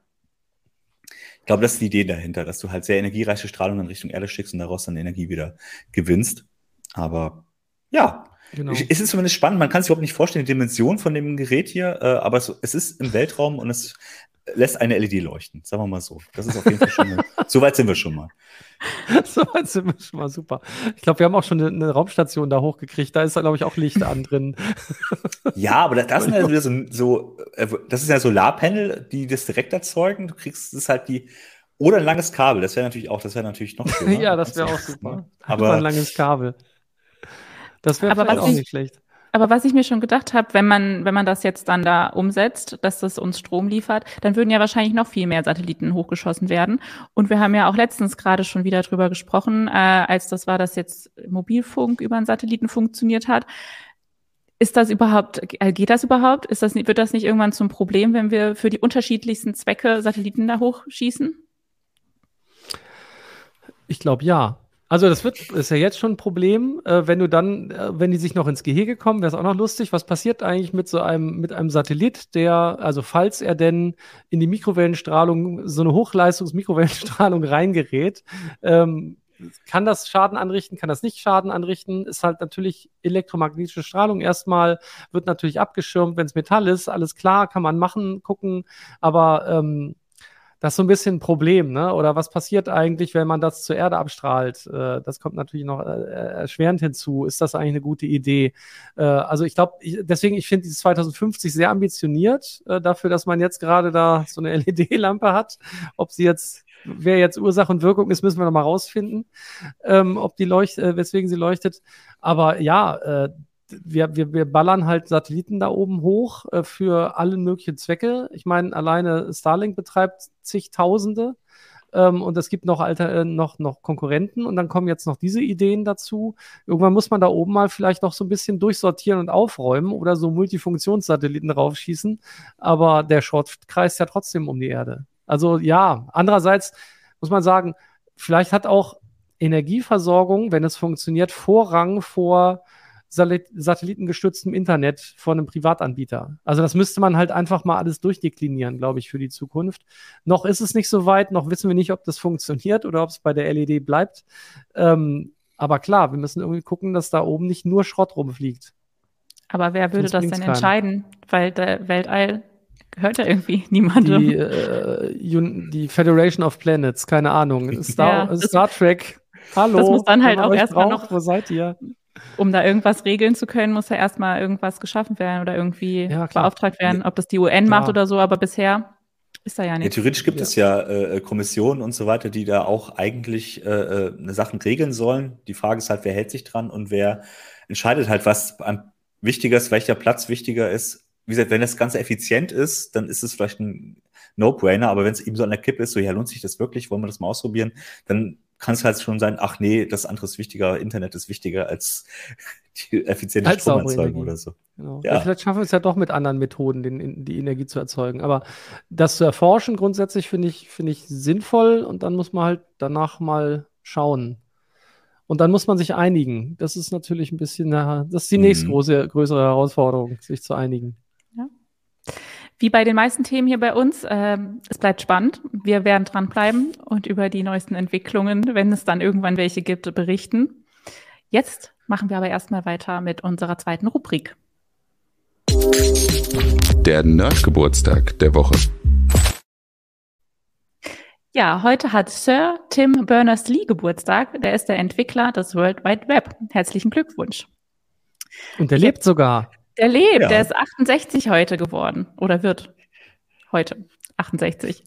ich glaube, das ist die Idee dahinter, dass du halt sehr energiereiche Strahlung in Richtung Erde schickst und daraus dann Energie wieder gewinnst. Aber ja, Genau. es ist zumindest spannend. Man kann sich überhaupt nicht vorstellen, die Dimension von dem Gerät hier, äh, aber es, es ist im Weltraum und es lässt eine LED leuchten. Sagen wir mal so. Das ist auf jeden Fall schon mal. so weit sind wir schon mal. so weit sind wir schon mal super. Ich glaube, wir haben auch schon eine, eine Raumstation da hochgekriegt. Da ist da, glaube ich, auch Licht an drin. Ja, aber das, das sind ja wieder so, so, äh, das ist ja Solarpanel, die das direkt erzeugen. Du kriegst, das ist halt die, oder ein langes Kabel. Das wäre natürlich auch, das wäre natürlich noch schöner. ja, das wäre auch super. ne? Aber ein langes Kabel. Das wäre vielleicht auch ich- nicht schlecht. Aber was ich mir schon gedacht habe, wenn man, wenn man das jetzt dann da umsetzt, dass das uns Strom liefert, dann würden ja wahrscheinlich noch viel mehr Satelliten hochgeschossen werden. Und wir haben ja auch letztens gerade schon wieder drüber gesprochen, äh, als das war, dass jetzt Mobilfunk über einen Satelliten funktioniert hat. Ist das überhaupt, äh, geht das überhaupt? Ist das, wird das nicht irgendwann zum Problem, wenn wir für die unterschiedlichsten Zwecke Satelliten da hochschießen? Ich glaube ja. Also das wird ist ja jetzt schon ein Problem, äh, wenn du dann, äh, wenn die sich noch ins Gehege kommen, wäre es auch noch lustig. Was passiert eigentlich mit so einem mit einem Satellit, der, also falls er denn in die Mikrowellenstrahlung, so eine Hochleistungs-Mikrowellenstrahlung reingerät, ähm, kann das Schaden anrichten, kann das nicht Schaden anrichten, ist halt natürlich elektromagnetische Strahlung erstmal, wird natürlich abgeschirmt, wenn es Metall ist, alles klar, kann man machen, gucken, aber ähm, das ist so ein bisschen ein Problem, ne? Oder was passiert eigentlich, wenn man das zur Erde abstrahlt? Äh, das kommt natürlich noch äh, erschwerend hinzu. Ist das eigentlich eine gute Idee? Äh, also ich glaube, deswegen, ich finde dieses 2050 sehr ambitioniert äh, dafür, dass man jetzt gerade da so eine LED-Lampe hat. Ob sie jetzt, wer jetzt Ursache und Wirkung ist, müssen wir noch mal rausfinden, ähm, ob die leuchtet, äh, weswegen sie leuchtet. Aber ja, äh, wir, wir, wir ballern halt Satelliten da oben hoch äh, für alle möglichen Zwecke. Ich meine, alleine Starlink betreibt zigtausende ähm, und es gibt noch, alter, äh, noch, noch Konkurrenten und dann kommen jetzt noch diese Ideen dazu. Irgendwann muss man da oben mal vielleicht noch so ein bisschen durchsortieren und aufräumen oder so Multifunktionssatelliten raufschießen, aber der Schrott kreist ja trotzdem um die Erde. Also ja, andererseits muss man sagen, vielleicht hat auch Energieversorgung, wenn es funktioniert, Vorrang vor satellitengestütztem Internet von einem Privatanbieter. Also das müsste man halt einfach mal alles durchdeklinieren, glaube ich, für die Zukunft. Noch ist es nicht so weit, noch wissen wir nicht, ob das funktioniert oder ob es bei der LED bleibt. Ähm, aber klar, wir müssen irgendwie gucken, dass da oben nicht nur Schrott rumfliegt. Aber wer würde das bringt's denn entscheiden? Weil der Weltall gehört ja irgendwie niemandem. Die, äh, die Federation of Planets, keine Ahnung. Star, Ja, das- Star Trek. Hallo. das muss dann halt auch erstmal noch- Wo seid ihr? Um da irgendwas regeln zu können, muss ja erstmal irgendwas geschaffen werden oder irgendwie Ja, beauftragt werden, ob das die UN macht oder so, aber bisher ist da ja Ja, nichts. theoretisch gibt Ja. es ja äh, Kommissionen und so weiter, die da auch eigentlich äh, äh, eine Sachen regeln sollen. Die Frage ist halt, wer hält sich dran und wer entscheidet halt, was am wichtiger ist, welcher Platz wichtiger ist. Wie gesagt, wenn das Ganze effizient ist, dann ist es vielleicht ein No-Brainer, aber wenn es eben so an der Kippe ist, so ja, lohnt sich das wirklich, wollen wir das mal ausprobieren, dann kann es halt schon sein, ach nee, das andere ist wichtiger, Internet ist wichtiger als die effiziente Als Stromerzeugung oder so. Genau. Ja. Ja. Vielleicht schaffen wir es ja doch mit anderen Methoden, den, die Energie zu erzeugen. Aber das zu erforschen grundsätzlich finde ich, finde ich sinnvoll und dann muss man halt danach mal schauen. Und dann muss man sich einigen. Das ist natürlich ein bisschen, na, das ist die Mhm. nächste große, größere Herausforderung, sich zu einigen. Wie bei den meisten Themen hier bei uns, ähm, es bleibt spannend. Wir werden dranbleiben und über die neuesten Entwicklungen, wenn es dann irgendwann welche gibt, berichten. Jetzt machen wir aber erstmal weiter mit unserer zweiten Rubrik. Der Nerdgeburtstag der Woche. Ja, heute hat Sir Tim Berners-Lee Geburtstag. Der ist der Entwickler des World Wide Web. Herzlichen Glückwunsch. Und Ja. lebt sogar. Der lebt, Ja. der ist 68 heute geworden oder wird heute 68.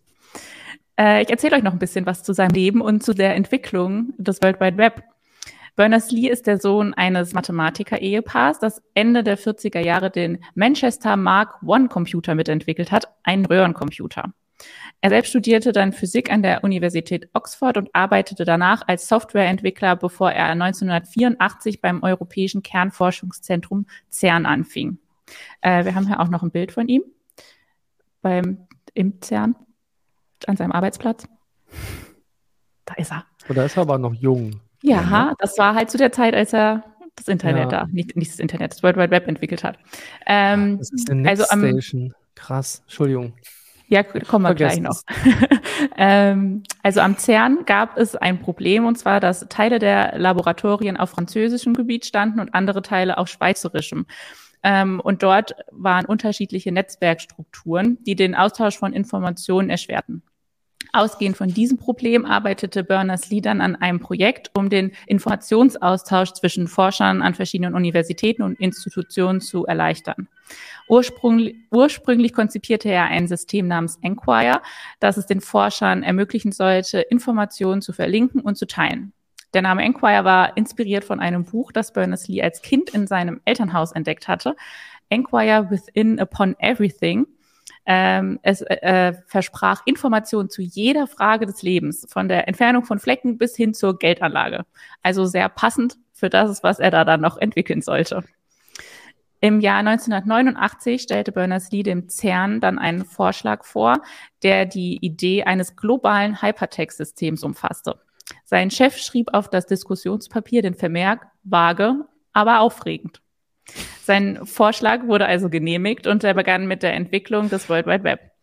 Äh, ich erzähle euch noch ein bisschen was zu seinem Leben und zu der Entwicklung des World Wide Web. Berners-Lee ist der Sohn eines Mathematiker-Ehepaars, das Ende der 40er Jahre den Manchester Mark I Computer mitentwickelt hat, einen Röhrencomputer. Er selbst studierte dann Physik an der Universität Oxford und arbeitete danach als Softwareentwickler, bevor er 1984 beim Europäischen Kernforschungszentrum CERN anfing. Äh, wir haben hier auch noch ein Bild von ihm beim im CERN an seinem Arbeitsplatz. Da ist er. Oder ist er aber noch jung? Ja, das war halt zu der Zeit, als er das Internet Ja. da, nicht, nicht das Internet, das World Wide Web entwickelt hat. Ähm, Das ist eine also Next am, Station. Krass. Entschuldigung. Ja, kommen wir gleich noch. ähm, also am CERN gab es ein Problem, und zwar, dass Teile der Laboratorien auf französischem Gebiet standen und andere Teile auf schweizerischem. Ähm, und dort waren unterschiedliche Netzwerkstrukturen, die den Austausch von Informationen erschwerten. Ausgehend von diesem Problem arbeitete Berners-Lee dann an einem Projekt, um den Informationsaustausch zwischen Forschern an verschiedenen Universitäten und Institutionen zu erleichtern. Ursprünglich, ursprünglich konzipierte er ein System namens Enquire, das es den Forschern ermöglichen sollte, Informationen zu verlinken und zu teilen. Der Name Enquire war inspiriert von einem Buch, das Berners-Lee als Kind in seinem Elternhaus entdeckt hatte. Enquire Within Upon Everything ähm, es äh, äh, versprach Informationen zu jeder Frage des Lebens, von der Entfernung von Flecken bis hin zur Geldanlage. Also sehr passend für das, was er da dann noch entwickeln sollte. Im Jahr 1989 stellte Berners-Lee dem CERN dann einen Vorschlag vor, der die Idee eines globalen Hypertext-Systems umfasste. Sein Chef schrieb auf das Diskussionspapier den Vermerk vage, aber aufregend. Sein Vorschlag wurde also genehmigt und er begann mit der Entwicklung des World Wide Web.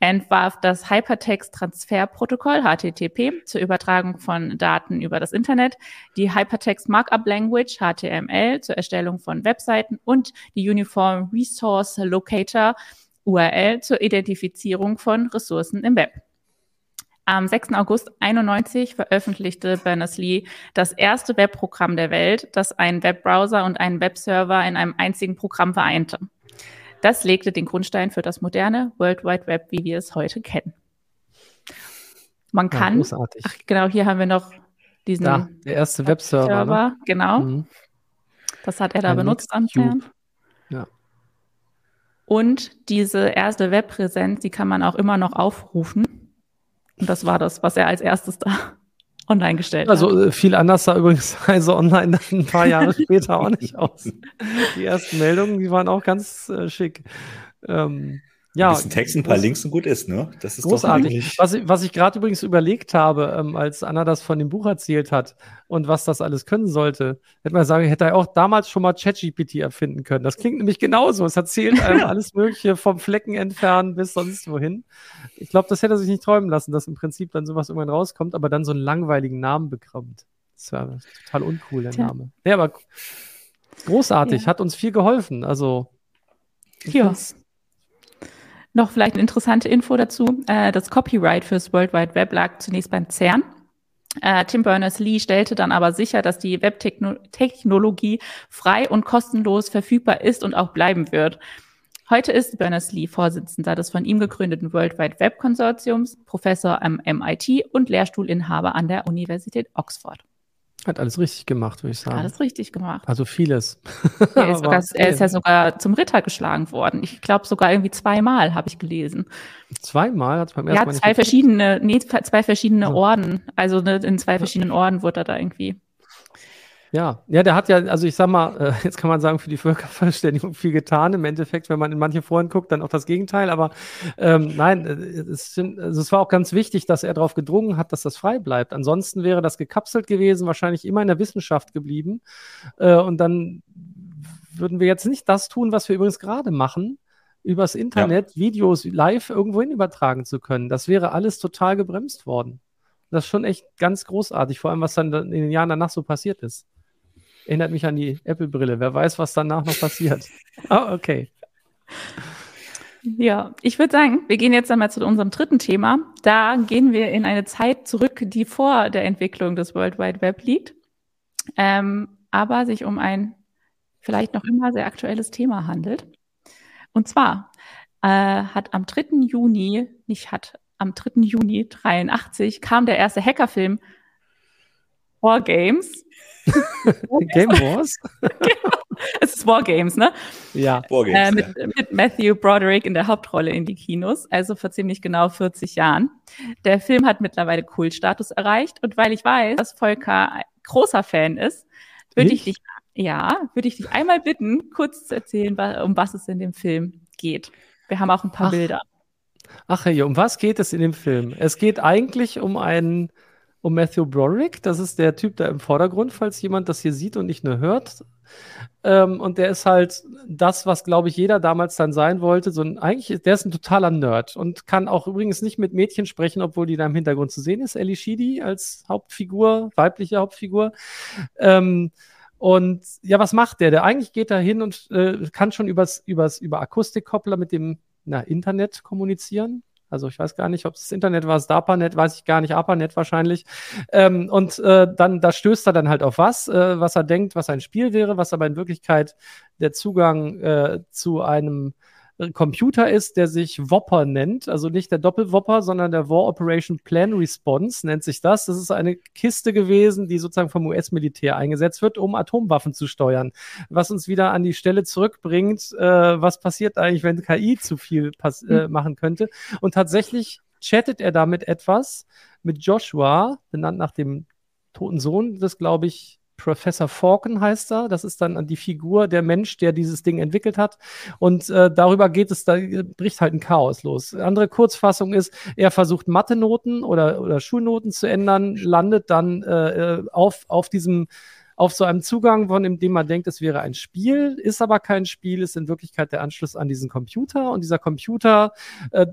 Entwarf das Hypertext-Transfer-Protokoll HTTP zur Übertragung von Daten über das Internet, die Hypertext Markup Language HTML zur Erstellung von Webseiten und die Uniform Resource Locator URL zur Identifizierung von Ressourcen im Web. Am 6. August 91 veröffentlichte Berners-Lee das erste Webprogramm der Welt, das einen Webbrowser und einen Webserver in einem einzigen Programm vereinte. Das legte den Grundstein für das moderne World Wide Web, wie wir es heute kennen. Man kann, Ja, großartig. ach, genau, hier haben wir noch diesen Da, der erste Webserver. Ne? Server, genau. Mhm. Das hat er da Ein benutzt. CERN. Ja. Und diese erste Webpräsenz, die kann man auch immer noch aufrufen. Und das war das, was er als erstes da online gestellt hat. Also äh, viel anders sah übrigens also online dann ein paar Jahre später auch nicht aus. Die ersten Meldungen, die waren auch ganz äh, schick. Ähm, ja, ein bisschen Text, ein paar Links und gut ist, ne? Das ist doch Großartig. eigentlich. Was ich, was ich gerade übrigens überlegt habe, ähm, als Anna das von dem Buch erzählt hat und was das alles können sollte, hätte man sagen, hätte er auch damals schon mal ChatGPT erfinden können. Das klingt nämlich genauso. Es erzählt einem alles Mögliche vom Flecken entfernen bis sonst wohin. Ich glaube, das hätte er sich nicht träumen lassen, dass im Prinzip dann sowas irgendwann rauskommt, aber dann so einen langweiligen Namen bekommt. Das war total uncool, der Tja. Name. Ja, aber großartig, Ja. hat uns viel geholfen. Also, Ja. find's- Noch vielleicht eine interessante Info dazu. Äh, das Copyright fürs World Wide Web lag zunächst beim CERN. Äh, Tim Berners-Lee stellte dann aber sicher, dass die Webtechnologie frei und kostenlos verfügbar ist und auch bleiben wird. Heute ist Berners-Lee Vorsitzender des von ihm gegründeten World Wide Web Konsortiums, Professor am MIT und Lehrstuhlinhaber an der Universität Oxford. Hat alles richtig gemacht, würde ich sagen. Alles richtig gemacht. Also vieles. Er ist, sogar, er ist ja sogar zum Ritter geschlagen worden. Ich glaube sogar irgendwie zweimal habe ich gelesen. Zweimal hat es beim ersten Ja, Mal nicht zwei verschiedene, nee, zwei verschiedene. Orden. Also ne, in zwei verschiedenen Orden wurde er da irgendwie. Ja, ja, der hat ja, also ich sag mal, äh, jetzt kann man sagen, für die Völkerverständigung viel getan. Im Endeffekt, wenn man in manche Foren guckt, dann auch das Gegenteil. Aber ähm, nein, äh, es, also es war auch ganz wichtig, dass er darauf gedrungen hat, dass das frei bleibt. Ansonsten wäre das gekapselt gewesen, wahrscheinlich immer in der Wissenschaft geblieben. Äh, und dann würden wir jetzt nicht das tun, was wir übrigens gerade machen, übers Internet Videos live irgendwohin übertragen zu können. Das wäre alles total gebremst worden. Das ist schon echt ganz großartig, vor allem was dann in den Jahren danach so passiert ist. Erinnert mich an die Apple-Brille. Wer weiß, was danach noch passiert. Ah, okay. Ja, ich würde sagen, wir gehen jetzt einmal zu unserem dritten Thema. Da gehen wir in eine Zeit zurück, die vor der Entwicklung des World Wide Web liegt, ähm, aber sich um ein vielleicht noch immer sehr aktuelles Thema handelt. Und zwar äh, hat am 3. Juni, nicht hat, am 3. Juni 83 kam der erste Hackerfilm War Games. Game Wars? Es ist War Games, ne? Ja. äh, Vorgehens, mit, mit Matthew Broderick in der Hauptrolle in die Kinos, also vor ziemlich genau 40 Jahren. Der Film hat mittlerweile Kultstatus erreicht und weil ich weiß, dass Volker ein großer Fan ist, würde ich Ich? dich, ja, würde ich dich einmal bitten, kurz zu erzählen, um was es in dem Film geht. Wir haben auch ein paar Ach. Bilder. Ach hey, um was geht es in dem Film? Es geht eigentlich um einen, um Matthew Broderick. Das ist der Typ da im Vordergrund, falls jemand das hier sieht und nicht nur hört. Ähm, und der ist halt das, was, glaube ich, jeder damals dann sein wollte. So ein, eigentlich, der ist ein totaler Nerd und kann auch übrigens nicht mit Mädchen sprechen, obwohl die da im Hintergrund zu sehen ist. Ellie Sheedy als Hauptfigur, weibliche Hauptfigur. Ähm, und ja, was macht der? Der eigentlich geht da hin und äh, kann schon übers, übers, über Akustikkoppler mit dem na, Internet kommunizieren. Also ich weiß gar nicht, ob es das Internet war, das DARPANET, weiß ich gar nicht, ARPANET wahrscheinlich. Ähm, und äh, dann, da stößt er dann halt auf was, äh, was er denkt, was ein Spiel wäre, was aber in Wirklichkeit der Zugang äh, zu einem Computer ist, der sich Whopper nennt, also nicht der Doppelwopper, sondern der War Operation Plan Response nennt sich das. Das ist eine Kiste gewesen, die sozusagen vom US-Militär eingesetzt wird, um Atomwaffen zu steuern. Was uns wieder an die Stelle zurückbringt, äh, was passiert eigentlich, wenn KI zu viel äh, machen könnte. Und tatsächlich chattet er damit etwas mit Joshua, benannt nach dem toten Sohn des, glaube ich, Professor Falcon heißt er. Das ist dann die Figur, der Mensch, der dieses Ding entwickelt hat. Und äh, darüber geht es, da bricht halt ein Chaos los. Andere Kurzfassung ist, er versucht Mathe-Noten oder, oder Schulnoten zu ändern, landet dann äh, äh auf, auf diesem auf so einem Zugang, von dem man denkt, es wäre ein Spiel, ist aber kein Spiel, ist in Wirklichkeit der Anschluss an diesen Computer und dieser Computer äh,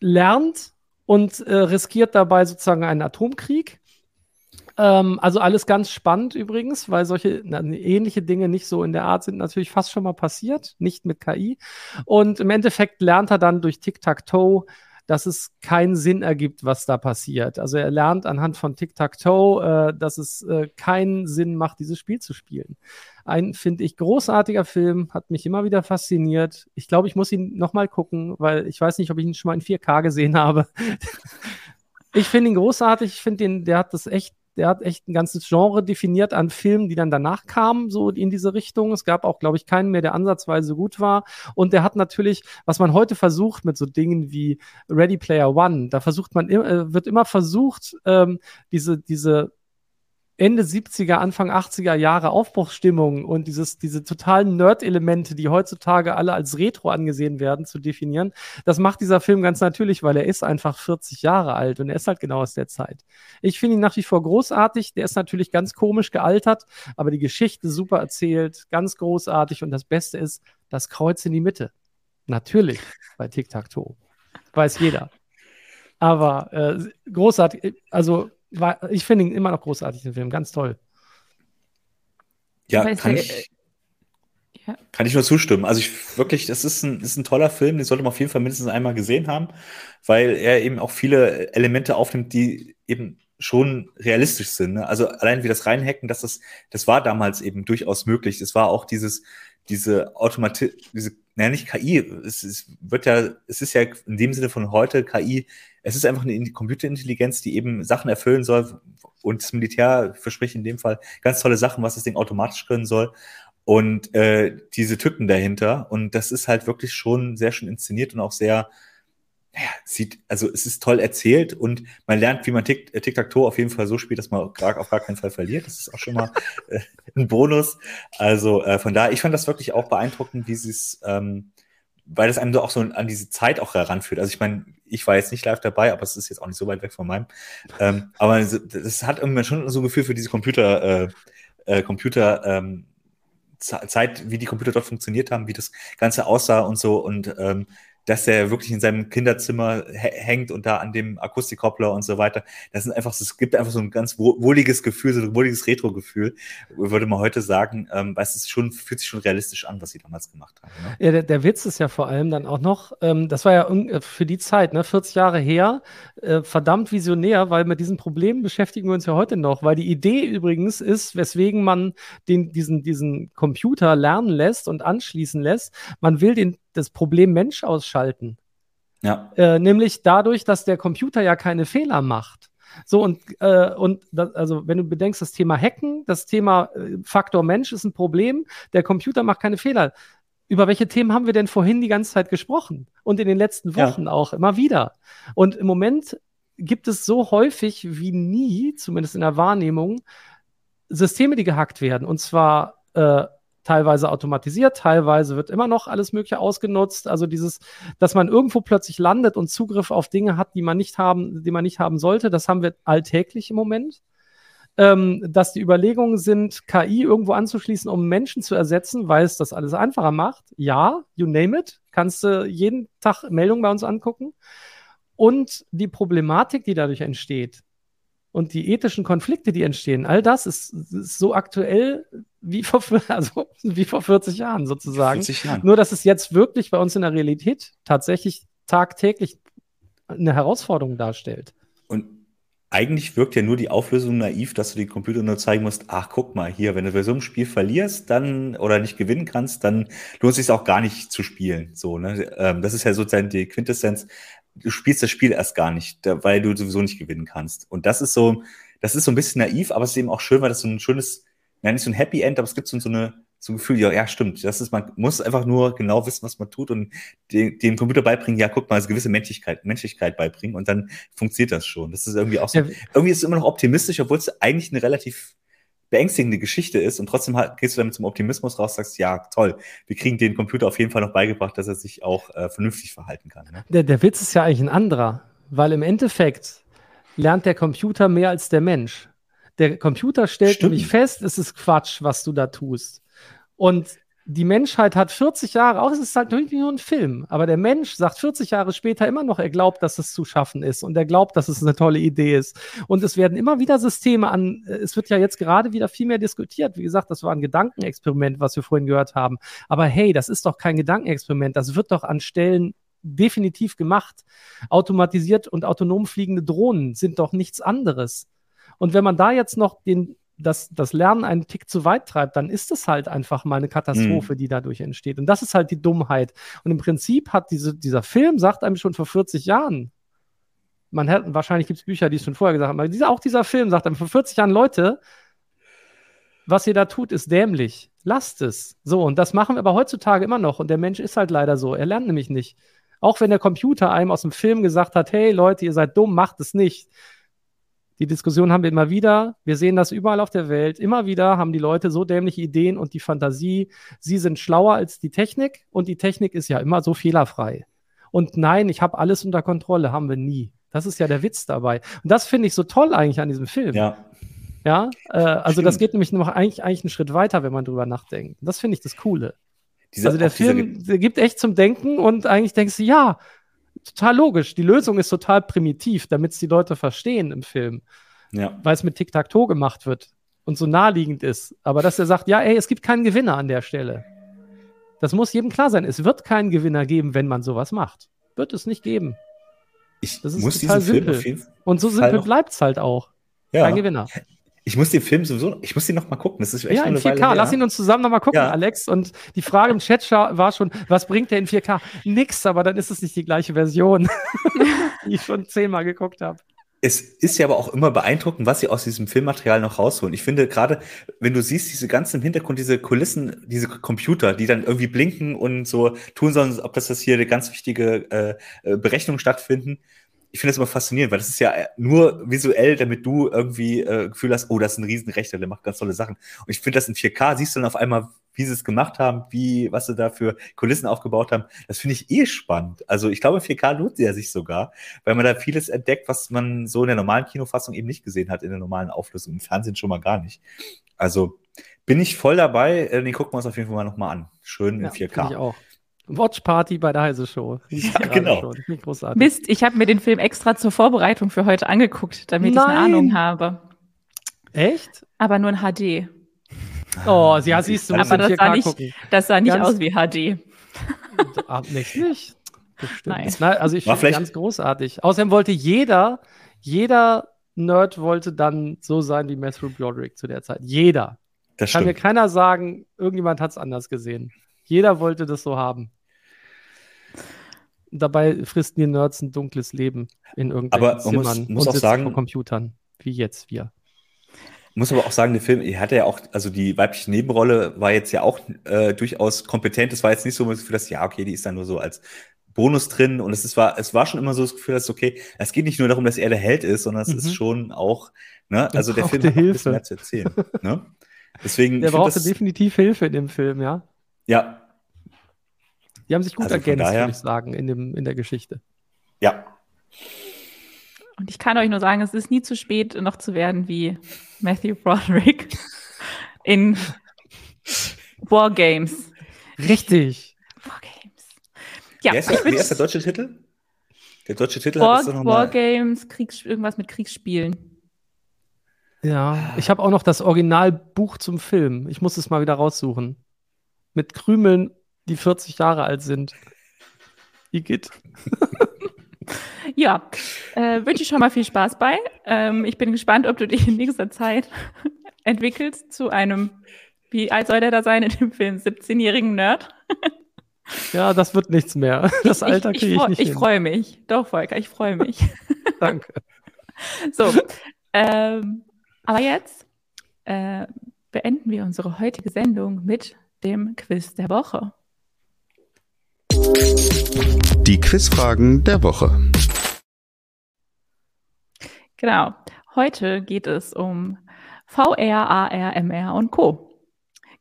lernt und äh, riskiert dabei sozusagen einen Atomkrieg ähm, also alles ganz spannend übrigens, weil solche na, ähnliche Dinge nicht so in der Art sind natürlich fast schon mal passiert, nicht mit KI. Und im Endeffekt lernt er dann durch Tic-Tac-Toe, dass es keinen Sinn ergibt, was da passiert. Also er lernt anhand von Tic-Tac-Toe, äh, dass es äh, keinen Sinn macht, dieses Spiel zu spielen. Ein, finde ich, großartiger Film, hat mich immer wieder fasziniert. Ich glaube, ich muss ihn nochmal gucken, weil ich weiß nicht, ob ich ihn schon mal in 4K gesehen habe. ich finde ihn großartig. Ich finde den, der hat das echt der hat echt ein ganzes Genre definiert an Filmen, die dann danach kamen, so in diese Richtung. Es gab auch, glaube ich, keinen mehr, der ansatzweise gut war. Und der hat natürlich, was man heute versucht mit so Dingen wie Ready Player One, da versucht man, äh, wird immer versucht, ähm, diese, diese Ende 70er, Anfang 80er Jahre Aufbruchsstimmung und dieses, diese totalen Nerd-Elemente, die heutzutage alle als Retro angesehen werden, zu definieren. Das macht dieser Film ganz natürlich, weil er ist einfach 40 Jahre alt und er ist halt genau aus der Zeit. Ich finde ihn nach wie vor großartig. Der ist natürlich ganz komisch gealtert, aber die Geschichte super erzählt, ganz großartig und das Beste ist das Kreuz in die Mitte. Natürlich bei Tic-Tac-Toe. Weiß jeder. Aber äh, großartig, also war, ich finde ihn immer noch großartig, den Film, ganz toll. Ja, kann ich, äh, ja. kann ich nur zustimmen. Also ich wirklich, das ist ein, ist ein toller Film, den sollte man auf jeden Fall mindestens einmal gesehen haben, weil er eben auch viele Elemente aufnimmt, die eben schon realistisch sind. Ne? Also allein wie das Reinhacken, das, das, das war damals eben durchaus möglich. Es war auch dieses, diese Automatik, diese, naja, nicht KI, es, es wird ja, es ist ja in dem Sinne von heute KI, es ist einfach eine Computerintelligenz, die eben Sachen erfüllen soll und das Militär verspricht in dem Fall ganz tolle Sachen, was das Ding automatisch können soll. Und äh, diese Tücken dahinter und das ist halt wirklich schon sehr schön inszeniert und auch sehr, naja, sieht, also es ist toll erzählt und man lernt, wie man Tic- äh, Tic-Tac-Toe auf jeden Fall so spielt, dass man auf gar keinen Fall verliert. Das ist auch schon mal äh, ein Bonus. Also äh, von daher, ich fand das wirklich auch beeindruckend, wie sie es, ähm, weil das einem so auch so an diese Zeit auch heranführt. Also ich meine, ich war jetzt nicht live dabei, aber es ist jetzt auch nicht so weit weg von meinem. Ähm, aber das hat irgendwie schon so ein Gefühl für diese Computer, äh, äh, Computer, ähm, Zeit, wie die Computer dort funktioniert haben, wie das Ganze aussah und so. Und ähm, dass er wirklich in seinem Kinderzimmer hängt und da an dem Akustikkoppler und so weiter. Das sind einfach, es gibt einfach so ein ganz wohliges Gefühl, so ein wohliges Retro-Gefühl, würde man heute sagen, ähm, weil es ist schon, fühlt sich schon realistisch an, was sie damals gemacht haben. Ne? Ja, der, der, Witz ist ja vor allem dann auch noch, ähm, das war ja äh, für die Zeit, ne, 40 Jahre her, äh, verdammt visionär, weil mit diesen Problemen beschäftigen wir uns ja heute noch, weil die Idee übrigens ist, weswegen man den, diesen, diesen Computer lernen lässt und anschließen lässt, man will den das Problem Mensch ausschalten. Ja. Äh, nämlich dadurch, dass der Computer ja keine Fehler macht. So, und, äh, und das, also, wenn du bedenkst, das Thema Hacken, das Thema äh, Faktor Mensch ist ein Problem, der Computer macht keine Fehler. Über welche Themen haben wir denn vorhin die ganze Zeit gesprochen? Und in den letzten Wochen ja. auch immer wieder. Und im Moment gibt es so häufig wie nie, zumindest in der Wahrnehmung, Systeme, die gehackt werden. Und zwar äh, teilweise automatisiert, teilweise wird immer noch alles Mögliche ausgenutzt. Also dieses, dass man irgendwo plötzlich landet und Zugriff auf Dinge hat, die man nicht haben, die man nicht haben sollte, das haben wir alltäglich im Moment. ähm, dass die Überlegungen sind, KI irgendwo anzuschließen, um Menschen zu ersetzen, weil es das alles einfacher macht. Ja, you name it. Kannst du jeden Tag Meldungen bei uns angucken. Und die Problematik, die dadurch entsteht und die ethischen Konflikte, die entstehen, all das ist, ist so aktuell wie vor, also wie vor 40 Jahren sozusagen. 40 Jahren. Nur, dass es jetzt wirklich bei uns in der Realität tatsächlich tagtäglich eine Herausforderung darstellt. Und eigentlich wirkt ja nur die Auflösung naiv, dass du die Computer nur zeigen musst, ach, guck mal hier, wenn du bei so einem Spiel verlierst, dann oder nicht gewinnen kannst, dann lohnt es sich auch gar nicht zu spielen. So, ne? Ähm, das ist ja sozusagen die Quintessenz. Du spielst das Spiel erst gar nicht, weil du sowieso nicht gewinnen kannst. Und das ist so, das ist so ein bisschen naiv, aber es ist eben auch schön, weil das so ein schönes, ja, nicht so ein Happy End, aber es gibt so, so eine, so ein Gefühl, ja, ja, stimmt. Das ist, man muss einfach nur genau wissen, was man tut und dem, dem Computer beibringen, ja, guck mal, also gewisse Menschlichkeit, Menschlichkeit beibringen und dann funktioniert das schon. Das ist irgendwie auch so, ja. irgendwie ist es immer noch optimistisch, obwohl es eigentlich eine relativ beängstigende Geschichte ist und trotzdem halt, gehst du damit zum Optimismus raus, sagst, ja, toll, wir kriegen den Computer auf jeden Fall noch beigebracht, dass er sich auch äh, vernünftig verhalten kann. Ne? Der, der Witz ist ja eigentlich ein anderer, weil im Endeffekt lernt der Computer mehr als der Mensch. Der Computer stellt Stimmt. nämlich fest, es ist Quatsch, was du da tust. Und die Menschheit hat 40 Jahre, auch es ist halt irgendwie nur ein Film, aber der Mensch sagt 40 Jahre später immer noch, er glaubt, dass es zu schaffen ist und er glaubt, dass es eine tolle Idee ist. Und es werden immer wieder Systeme an, es wird ja jetzt gerade wieder viel mehr diskutiert. Wie gesagt, das war ein Gedankenexperiment, was wir vorhin gehört haben. Aber hey, das ist doch kein Gedankenexperiment, das wird doch an Stellen definitiv gemacht. Automatisiert und autonom fliegende Drohnen sind doch nichts anderes. Und wenn man da jetzt noch den das, das Lernen einen Tick zu weit treibt, dann ist es halt einfach mal eine Katastrophe, mhm. die dadurch entsteht. Und das ist halt die Dummheit. Und im Prinzip hat diese, dieser Film, sagt einem schon vor 40 Jahren, man hat, wahrscheinlich gibt es Bücher, die es schon vorher gesagt haben, aber dieser, auch dieser Film sagt einem vor 40 Jahren, Leute, was ihr da tut, ist dämlich. Lasst es. So, und das machen wir aber heutzutage immer noch. Und der Mensch ist halt leider so. Er lernt nämlich nicht. Auch wenn der Computer einem aus dem Film gesagt hat, hey Leute, ihr seid dumm, macht es nicht die Diskussion haben wir immer wieder. Wir sehen das überall auf der Welt. Immer wieder haben die Leute so dämliche Ideen und die Fantasie. Sie sind schlauer als die Technik und die Technik ist ja immer so fehlerfrei. Und nein, ich habe alles unter Kontrolle, haben wir nie. Das ist ja der Witz dabei. Und das finde ich so toll eigentlich an diesem Film. Ja. Ja, äh, also Stimmt. das geht nämlich noch eigentlich, eigentlich einen Schritt weiter, wenn man drüber nachdenkt. Das finde ich das Coole. Diese, also der Film der gibt echt zum Denken und eigentlich denkst du, ja, total logisch. Die Lösung ist total primitiv, damit es die Leute verstehen im Film. Ja. Weil es mit Tic-Tac-Toe gemacht wird und so naheliegend ist. Aber dass er sagt, ja, ey, es gibt keinen Gewinner an der Stelle. Das muss jedem klar sein. Es wird keinen Gewinner geben, wenn man sowas macht. Wird es nicht geben. Ich das ist muss total simpel. Film und so simpel bleibt es halt auch. Ja. Kein Gewinner. Ich muss den Film sowieso, ich muss ihn noch mal gucken. Das ist echt ja, in 4K. Weile Lass ihn uns zusammen noch mal gucken, ja. Alex. Und die Frage im Chat war schon, was bringt der in 4K? Nix, aber dann ist es nicht die gleiche Version, die ich schon zehnmal geguckt habe. Es ist ja aber auch immer beeindruckend, was sie aus diesem Filmmaterial noch rausholen. Ich finde gerade, wenn du siehst, diese ganzen im Hintergrund, diese Kulissen, diese Computer, die dann irgendwie blinken und so tun sollen, ob das, das hier eine ganz wichtige äh, äh Berechnung stattfinden ich finde das immer faszinierend, weil das ist ja nur visuell, damit du irgendwie äh, Gefühl hast, oh, das ist ein Riesenrechter, der macht ganz tolle Sachen. Und ich finde das in 4K, siehst du dann auf einmal, wie sie es gemacht haben, wie, was sie da für Kulissen aufgebaut haben. Das finde ich eh spannend. Also ich glaube, 4K lohnt ja sich sogar, weil man da vieles entdeckt, was man so in der normalen Kinofassung eben nicht gesehen hat, in der normalen Auflösung, im Fernsehen schon mal gar nicht. Also bin ich voll dabei, äh, den gucken wir uns auf jeden Fall mal nochmal an. Schön in ja, 4K. Ich auch. Watch Party bei der Heise Show. Ja, genau. Mist, ich habe mir den Film extra zur Vorbereitung für heute angeguckt, damit Nein. ich eine Ahnung habe. Echt? Aber nur in HD. Oh, ja, siehst du, Aber das sah, nicht, das sah nicht ganz, aus wie HD. Ah, nicht, nicht. Nein. Nein. Also ich finde ganz großartig. Außerdem wollte jeder, jeder Nerd wollte dann so sein wie Matthew Broderick zu der Zeit. Jeder. Das Kann mir keiner sagen, irgendjemand hat es anders gesehen. Jeder wollte das so haben. Dabei fristen die Nerds ein dunkles Leben in irgendwelchen aber Zimmern muss, muss und auch sagen, vor Computern, wie jetzt wir. Muss aber auch sagen, der Film, er hatte ja auch, also die weibliche Nebenrolle war jetzt ja auch äh, durchaus kompetent. Es war jetzt nicht so das Gefühl, dass, ja, okay, die ist dann nur so als Bonus drin und es ist, war, es war schon immer so das Gefühl, dass okay, es geht nicht nur darum, dass er der Held ist, sondern es mhm. ist schon auch, ne, also der Film hat Hilfe. ein bisschen mehr zu erzählen. ne? Deswegen, der brauchte definitiv Hilfe in dem Film, ja. Ja, die haben sich gut also ergänzt, würde ich sagen, in, dem, in der Geschichte. Ja. Und ich kann euch nur sagen, es ist nie zu spät, noch zu werden wie Matthew Broderick in Wargames. Richtig. Wargames. Ja, Wer ist, der, wer ist der deutsche Titel? Der deutsche Titel War, hat es nochmal. Wargames, Kriegs, irgendwas mit Kriegsspielen. Ja, ich habe auch noch das Originalbuch zum Film. Ich muss es mal wieder raussuchen. Mit Krümeln, die 40 Jahre alt sind. Igitt. Ja, äh, wünsche ich schon mal viel Spaß bei. Ähm, ich bin gespannt, ob du dich in nächster Zeit entwickelst zu einem, wie alt soll der da sein in dem Film, 17-jährigen Nerd? Ja, das wird nichts mehr. Das Alter kriege ich, freu- nicht Ich freue mich. Doch, Volker, ich freue mich. Danke. So, ähm, aber jetzt äh, beenden wir unsere heutige Sendung mit dem Quiz der Woche. Die Quizfragen der Woche. Genau. Heute geht es um VR, AR, MR und Co.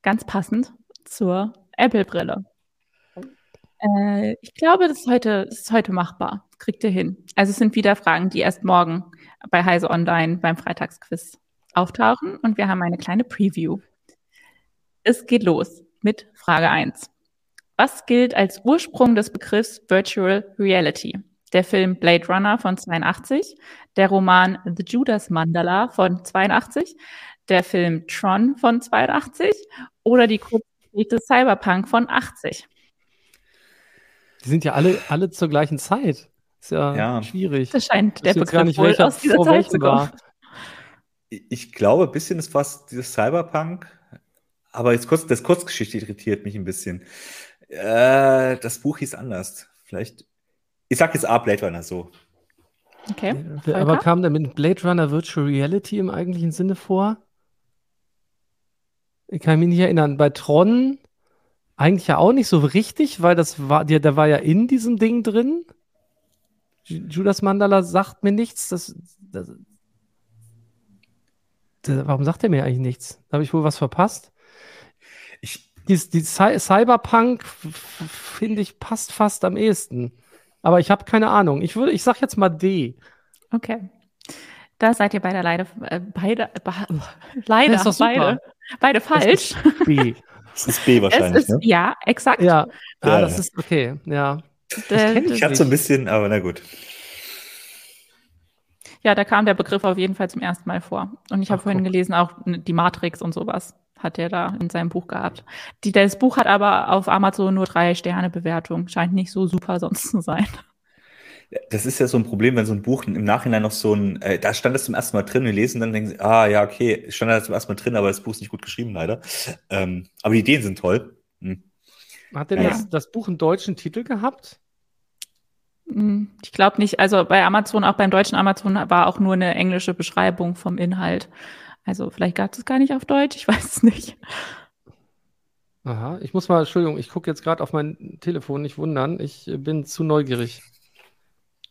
Ganz passend zur Apple-Brille. Äh, ich glaube, das ist, heute, das ist heute machbar. Kriegt ihr hin. Also es sind wieder Fragen, die erst morgen bei Heise Online beim Freitagsquiz auftauchen. Und wir haben eine kleine Preview. Es geht los mit Frage 1. Was gilt als Ursprung des Begriffs Virtual Reality? Der Film Blade Runner von 82, der Roman The Judas Mandala von 82, der Film Tron von 82 oder die Kurzgeschichte Cyberpunk von 80. Die sind ja alle, alle zur gleichen Zeit. Ist ja, Ja. schwierig. Das scheint der Ich weiß jetzt gar Begriff nicht, wohl aus dieser Zeit zu kommen. Ich glaube, ein bisschen ist fast dieses Cyberpunk. Aber jetzt kurz, das Kurzgeschichte irritiert mich ein bisschen. Äh, das Buch hieß anders. Vielleicht. Ich sag jetzt A, Blade Runner so. Okay. Aber Volker? kam da mit Blade Runner Virtual Reality im eigentlichen Sinne vor? Ich kann mich nicht erinnern. Bei Tron eigentlich ja auch nicht so richtig, weil das war, der, der war ja in diesem Ding drin. Ju- Judas Mandala sagt mir nichts. Das, das, das, warum sagt er mir eigentlich nichts? Habe ich wohl was verpasst? Ich, Die, die Cy Cyberpunk, finde ich, passt fast am ehesten. Aber ich habe keine Ahnung. Ich würde, ich sag jetzt mal D. Okay. Da seid ihr beide leider, äh, beide, ba, leider, Das ist beide, beide falsch. B. das ist B Es wahrscheinlich, ist, ne? ja, exakt. Ja, Ja, ah, das ja. ist okay. Ja. Kenn Ich hatte so ein bisschen, aber na gut. Ja, da kam der Begriff auf jeden Fall zum ersten Mal vor. Und ich habe vorhin guck. gelesen, auch die Matrix und sowas hat er da in seinem Buch gehabt. Die, das Buch hat aber auf Amazon nur drei Sterne Bewertung. Scheint nicht so super sonst zu sein. Das ist ja so ein Problem, wenn so ein Buch im Nachhinein noch so ein, äh, da stand das zum ersten Mal drin, wir lesen dann denken sie, ah ja, okay, stand da zum ersten Mal drin, aber das Buch ist nicht gut geschrieben, leider. Ähm, aber die Ideen sind toll. Hm. Hat denn Ja. das, das Buch einen deutschen Titel gehabt? Hm, Ich glaube nicht. Also bei Amazon, auch beim deutschen Amazon, war auch nur eine englische Beschreibung vom Inhalt. Also vielleicht gab es es gar nicht auf Deutsch, ich weiß es nicht. Aha, ich muss mal, Entschuldigung, ich gucke jetzt gerade auf mein Telefon, nicht wundern, ich bin zu neugierig.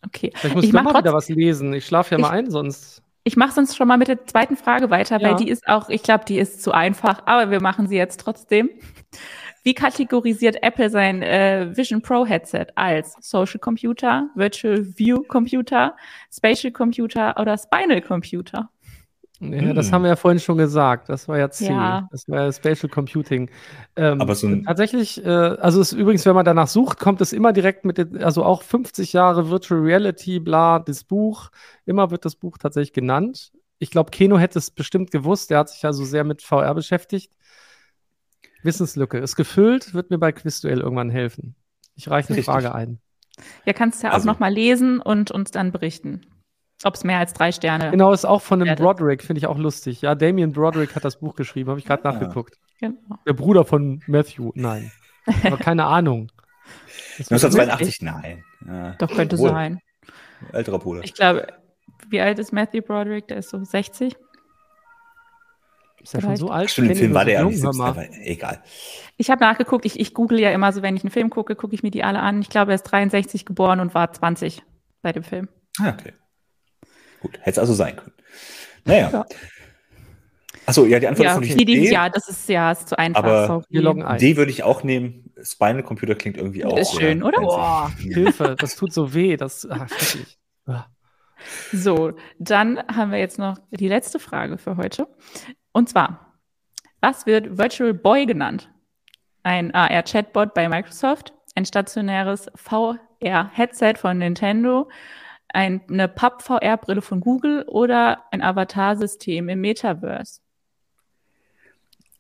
Okay. Vielleicht muss Ich ich mach mal wieder was lesen. Ich schlafe ja Ich- mal ein, sonst. Ich mache sonst schon mal mit der zweiten Frage weiter, Ja. weil die ist auch, ich glaube, die ist zu einfach, aber wir machen sie jetzt trotzdem. Wie kategorisiert Apple sein äh, Vision Pro Headset als Social Computer, Virtual View Computer, Spatial Computer oder Spinal Computer? Ja, das Hm. haben wir ja vorhin schon gesagt. Das war ja C. Ja. Das war ja Spatial Computing. Ähm, Aber so ein- tatsächlich, äh, also es ist übrigens, wenn man danach sucht, kommt es immer direkt mit, den, also auch 50 Jahre Virtual Reality, bla, das Buch. Immer wird das Buch tatsächlich genannt. Ich glaube, Keno hätte es bestimmt gewusst. Der hat sich also sehr mit VR beschäftigt. Wissenslücke ist gefüllt, wird mir bei Quizduell irgendwann helfen. Ich reiche eine Richtig. Frage ein. Ja, kannst ja auch Also- noch mal lesen und uns dann berichten, ob es mehr als drei Sterne Genau, ist auch von einem. Broderick, finde ich auch lustig. Ja, Damien Broderick hat das Buch geschrieben, habe ich gerade Ah. nachgeguckt. Genau. Der Bruder von Matthew, nein. Aber keine Ahnung. Das wird 1982, nein. Ja. Doch könnte Obwohl, sein. Älterer Bruder. Ich glaube, wie alt ist Matthew Broderick? Der ist so 60. Ist ja schon so alt. Stimmt, im Film war so der ja nicht hör 70, mal. aber egal. Ich habe nachgeguckt, ich, ich google ja immer so, wenn ich einen Film gucke, gucke ich mir die alle an. Ich glaube, er ist 63 geboren und war 20 bei dem Film. Ah, okay. Gut, hätte es also sein können. Naja. Ja. Achso, ja, die Antwort Ja, ist noch okay. D. ja, das ist ja ist zu einfach. Aber sorry. Wir loggen ein. D würde ich auch nehmen. Spinal Computer klingt irgendwie auch. Ist sehr schön, oder? Boah, Hilfe, das tut so weh. Das, schrecklich. Ah. So, dann haben wir jetzt noch die letzte Frage für heute. Und zwar, was wird Virtual Boy genannt? Ein AR-Chatbot bei Microsoft, ein stationäres VR-Headset von Nintendo, eine Pub-VR-Brille von Google oder ein Avatar-System im Metaverse?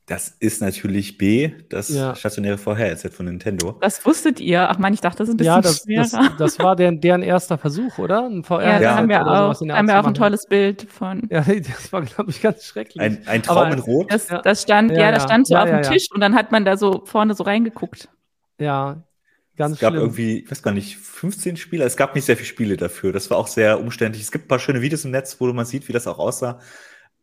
Das ist natürlich B, das Ja. stationäre VR-Headset von Nintendo. Das wusstet ihr. Ach man, ich dachte, das ist ein bisschen Ja, das, schwerer. das, das war deren, deren erster Versuch, oder? Ein VR ja, da haben wir auch, haben wir auch ein tolles Bild von. Ja, das war, glaube ich, ganz schrecklich. Ein, ein Traum Aber in Rot. Das, Ja. das stand, ja, Ja, das stand so Ja, auf dem ja. Tisch und dann hat man da so vorne so reingeguckt. ja, ganz Es gab schlimm. irgendwie, ich weiß gar nicht, 15 Spiele. Es gab nicht sehr viele Spiele dafür. Das war auch sehr umständlich. Es gibt ein paar schöne Videos im Netz, wo man sieht, wie das auch aussah.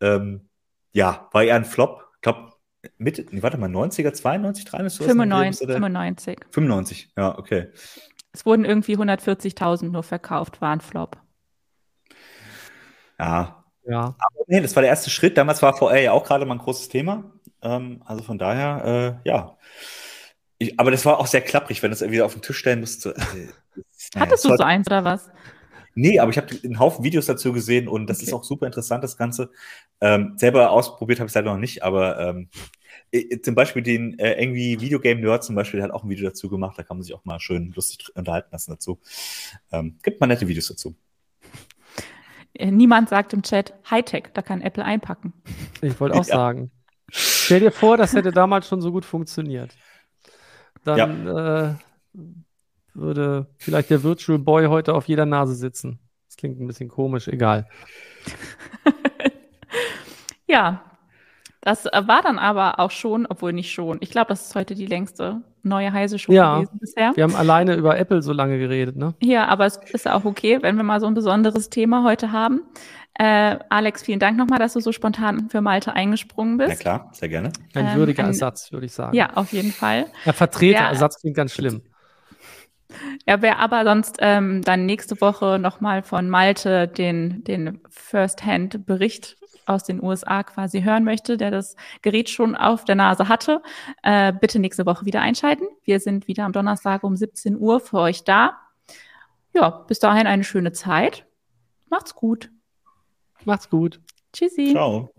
Ähm, ja, war eher ein Flop. Ich glaube, Mitte, nee, warte mal, 90er, 92, 93, sowas in dem Dreh 95, müsste der- 95. 95, ja, okay. Es wurden irgendwie 140.000 nur verkauft, war ein Flop. Ja, Ja, nee, das war der erste Schritt. Damals war VR ja auch gerade mal ein großes Thema. Ähm, also von daher, äh, ja. Ich, aber das war auch sehr klapprig, wenn du es irgendwie auf den Tisch stellen musst. So, äh, Hattest du so eins oder was? Nee, aber ich habe einen Haufen Videos dazu gesehen und das Okay. ist auch super interessant, das Ganze. Ähm, selber ausprobiert habe ich es leider noch nicht, aber ähm, äh, zum Beispiel den äh, irgendwie Videogame Nerd zum Beispiel der hat auch ein Video dazu gemacht, da kann man sich auch mal schön lustig unterhalten lassen dazu. Ähm, gibt mal nette Videos dazu. Äh, Niemand sagt im Chat Hightech, da kann Apple einpacken. ich wollte auch Ja. sagen. Stell dir vor, das hätte damals schon so gut funktioniert. Dann äh, würde vielleicht der Virtual Boy heute auf jeder Nase sitzen. Das klingt ein bisschen komisch, egal. Ja, das war dann aber auch schon, obwohl nicht schon. Ich glaube, das ist heute die längste neue heiße Show Ja. gewesen bisher. Wir haben alleine über Apple so lange geredet, ne? Ja, aber es ist auch okay, wenn wir mal so ein besonderes Thema heute haben. Äh, Alex, vielen Dank nochmal, dass du so spontan für Malte eingesprungen Na bist. klar, sehr gerne. Ein Ähm, würdiger ein- Ersatz, würde ich sagen. Ja, auf jeden Fall. Ja, Vertreterersatz klingt ganz schlimm. Ja, wer aber sonst ähm, dann nächste Woche nochmal von Malte den, den First-Hand-Bericht aus den USA quasi hören möchte, der das Gerät schon auf der Nase hatte, äh, bitte nächste Woche wieder einschalten. Wir sind wieder am Donnerstag um 17 Uhr für euch da. Ja, bis dahin eine schöne Zeit. Macht's gut. Macht's gut. Tschüssi. Ciao.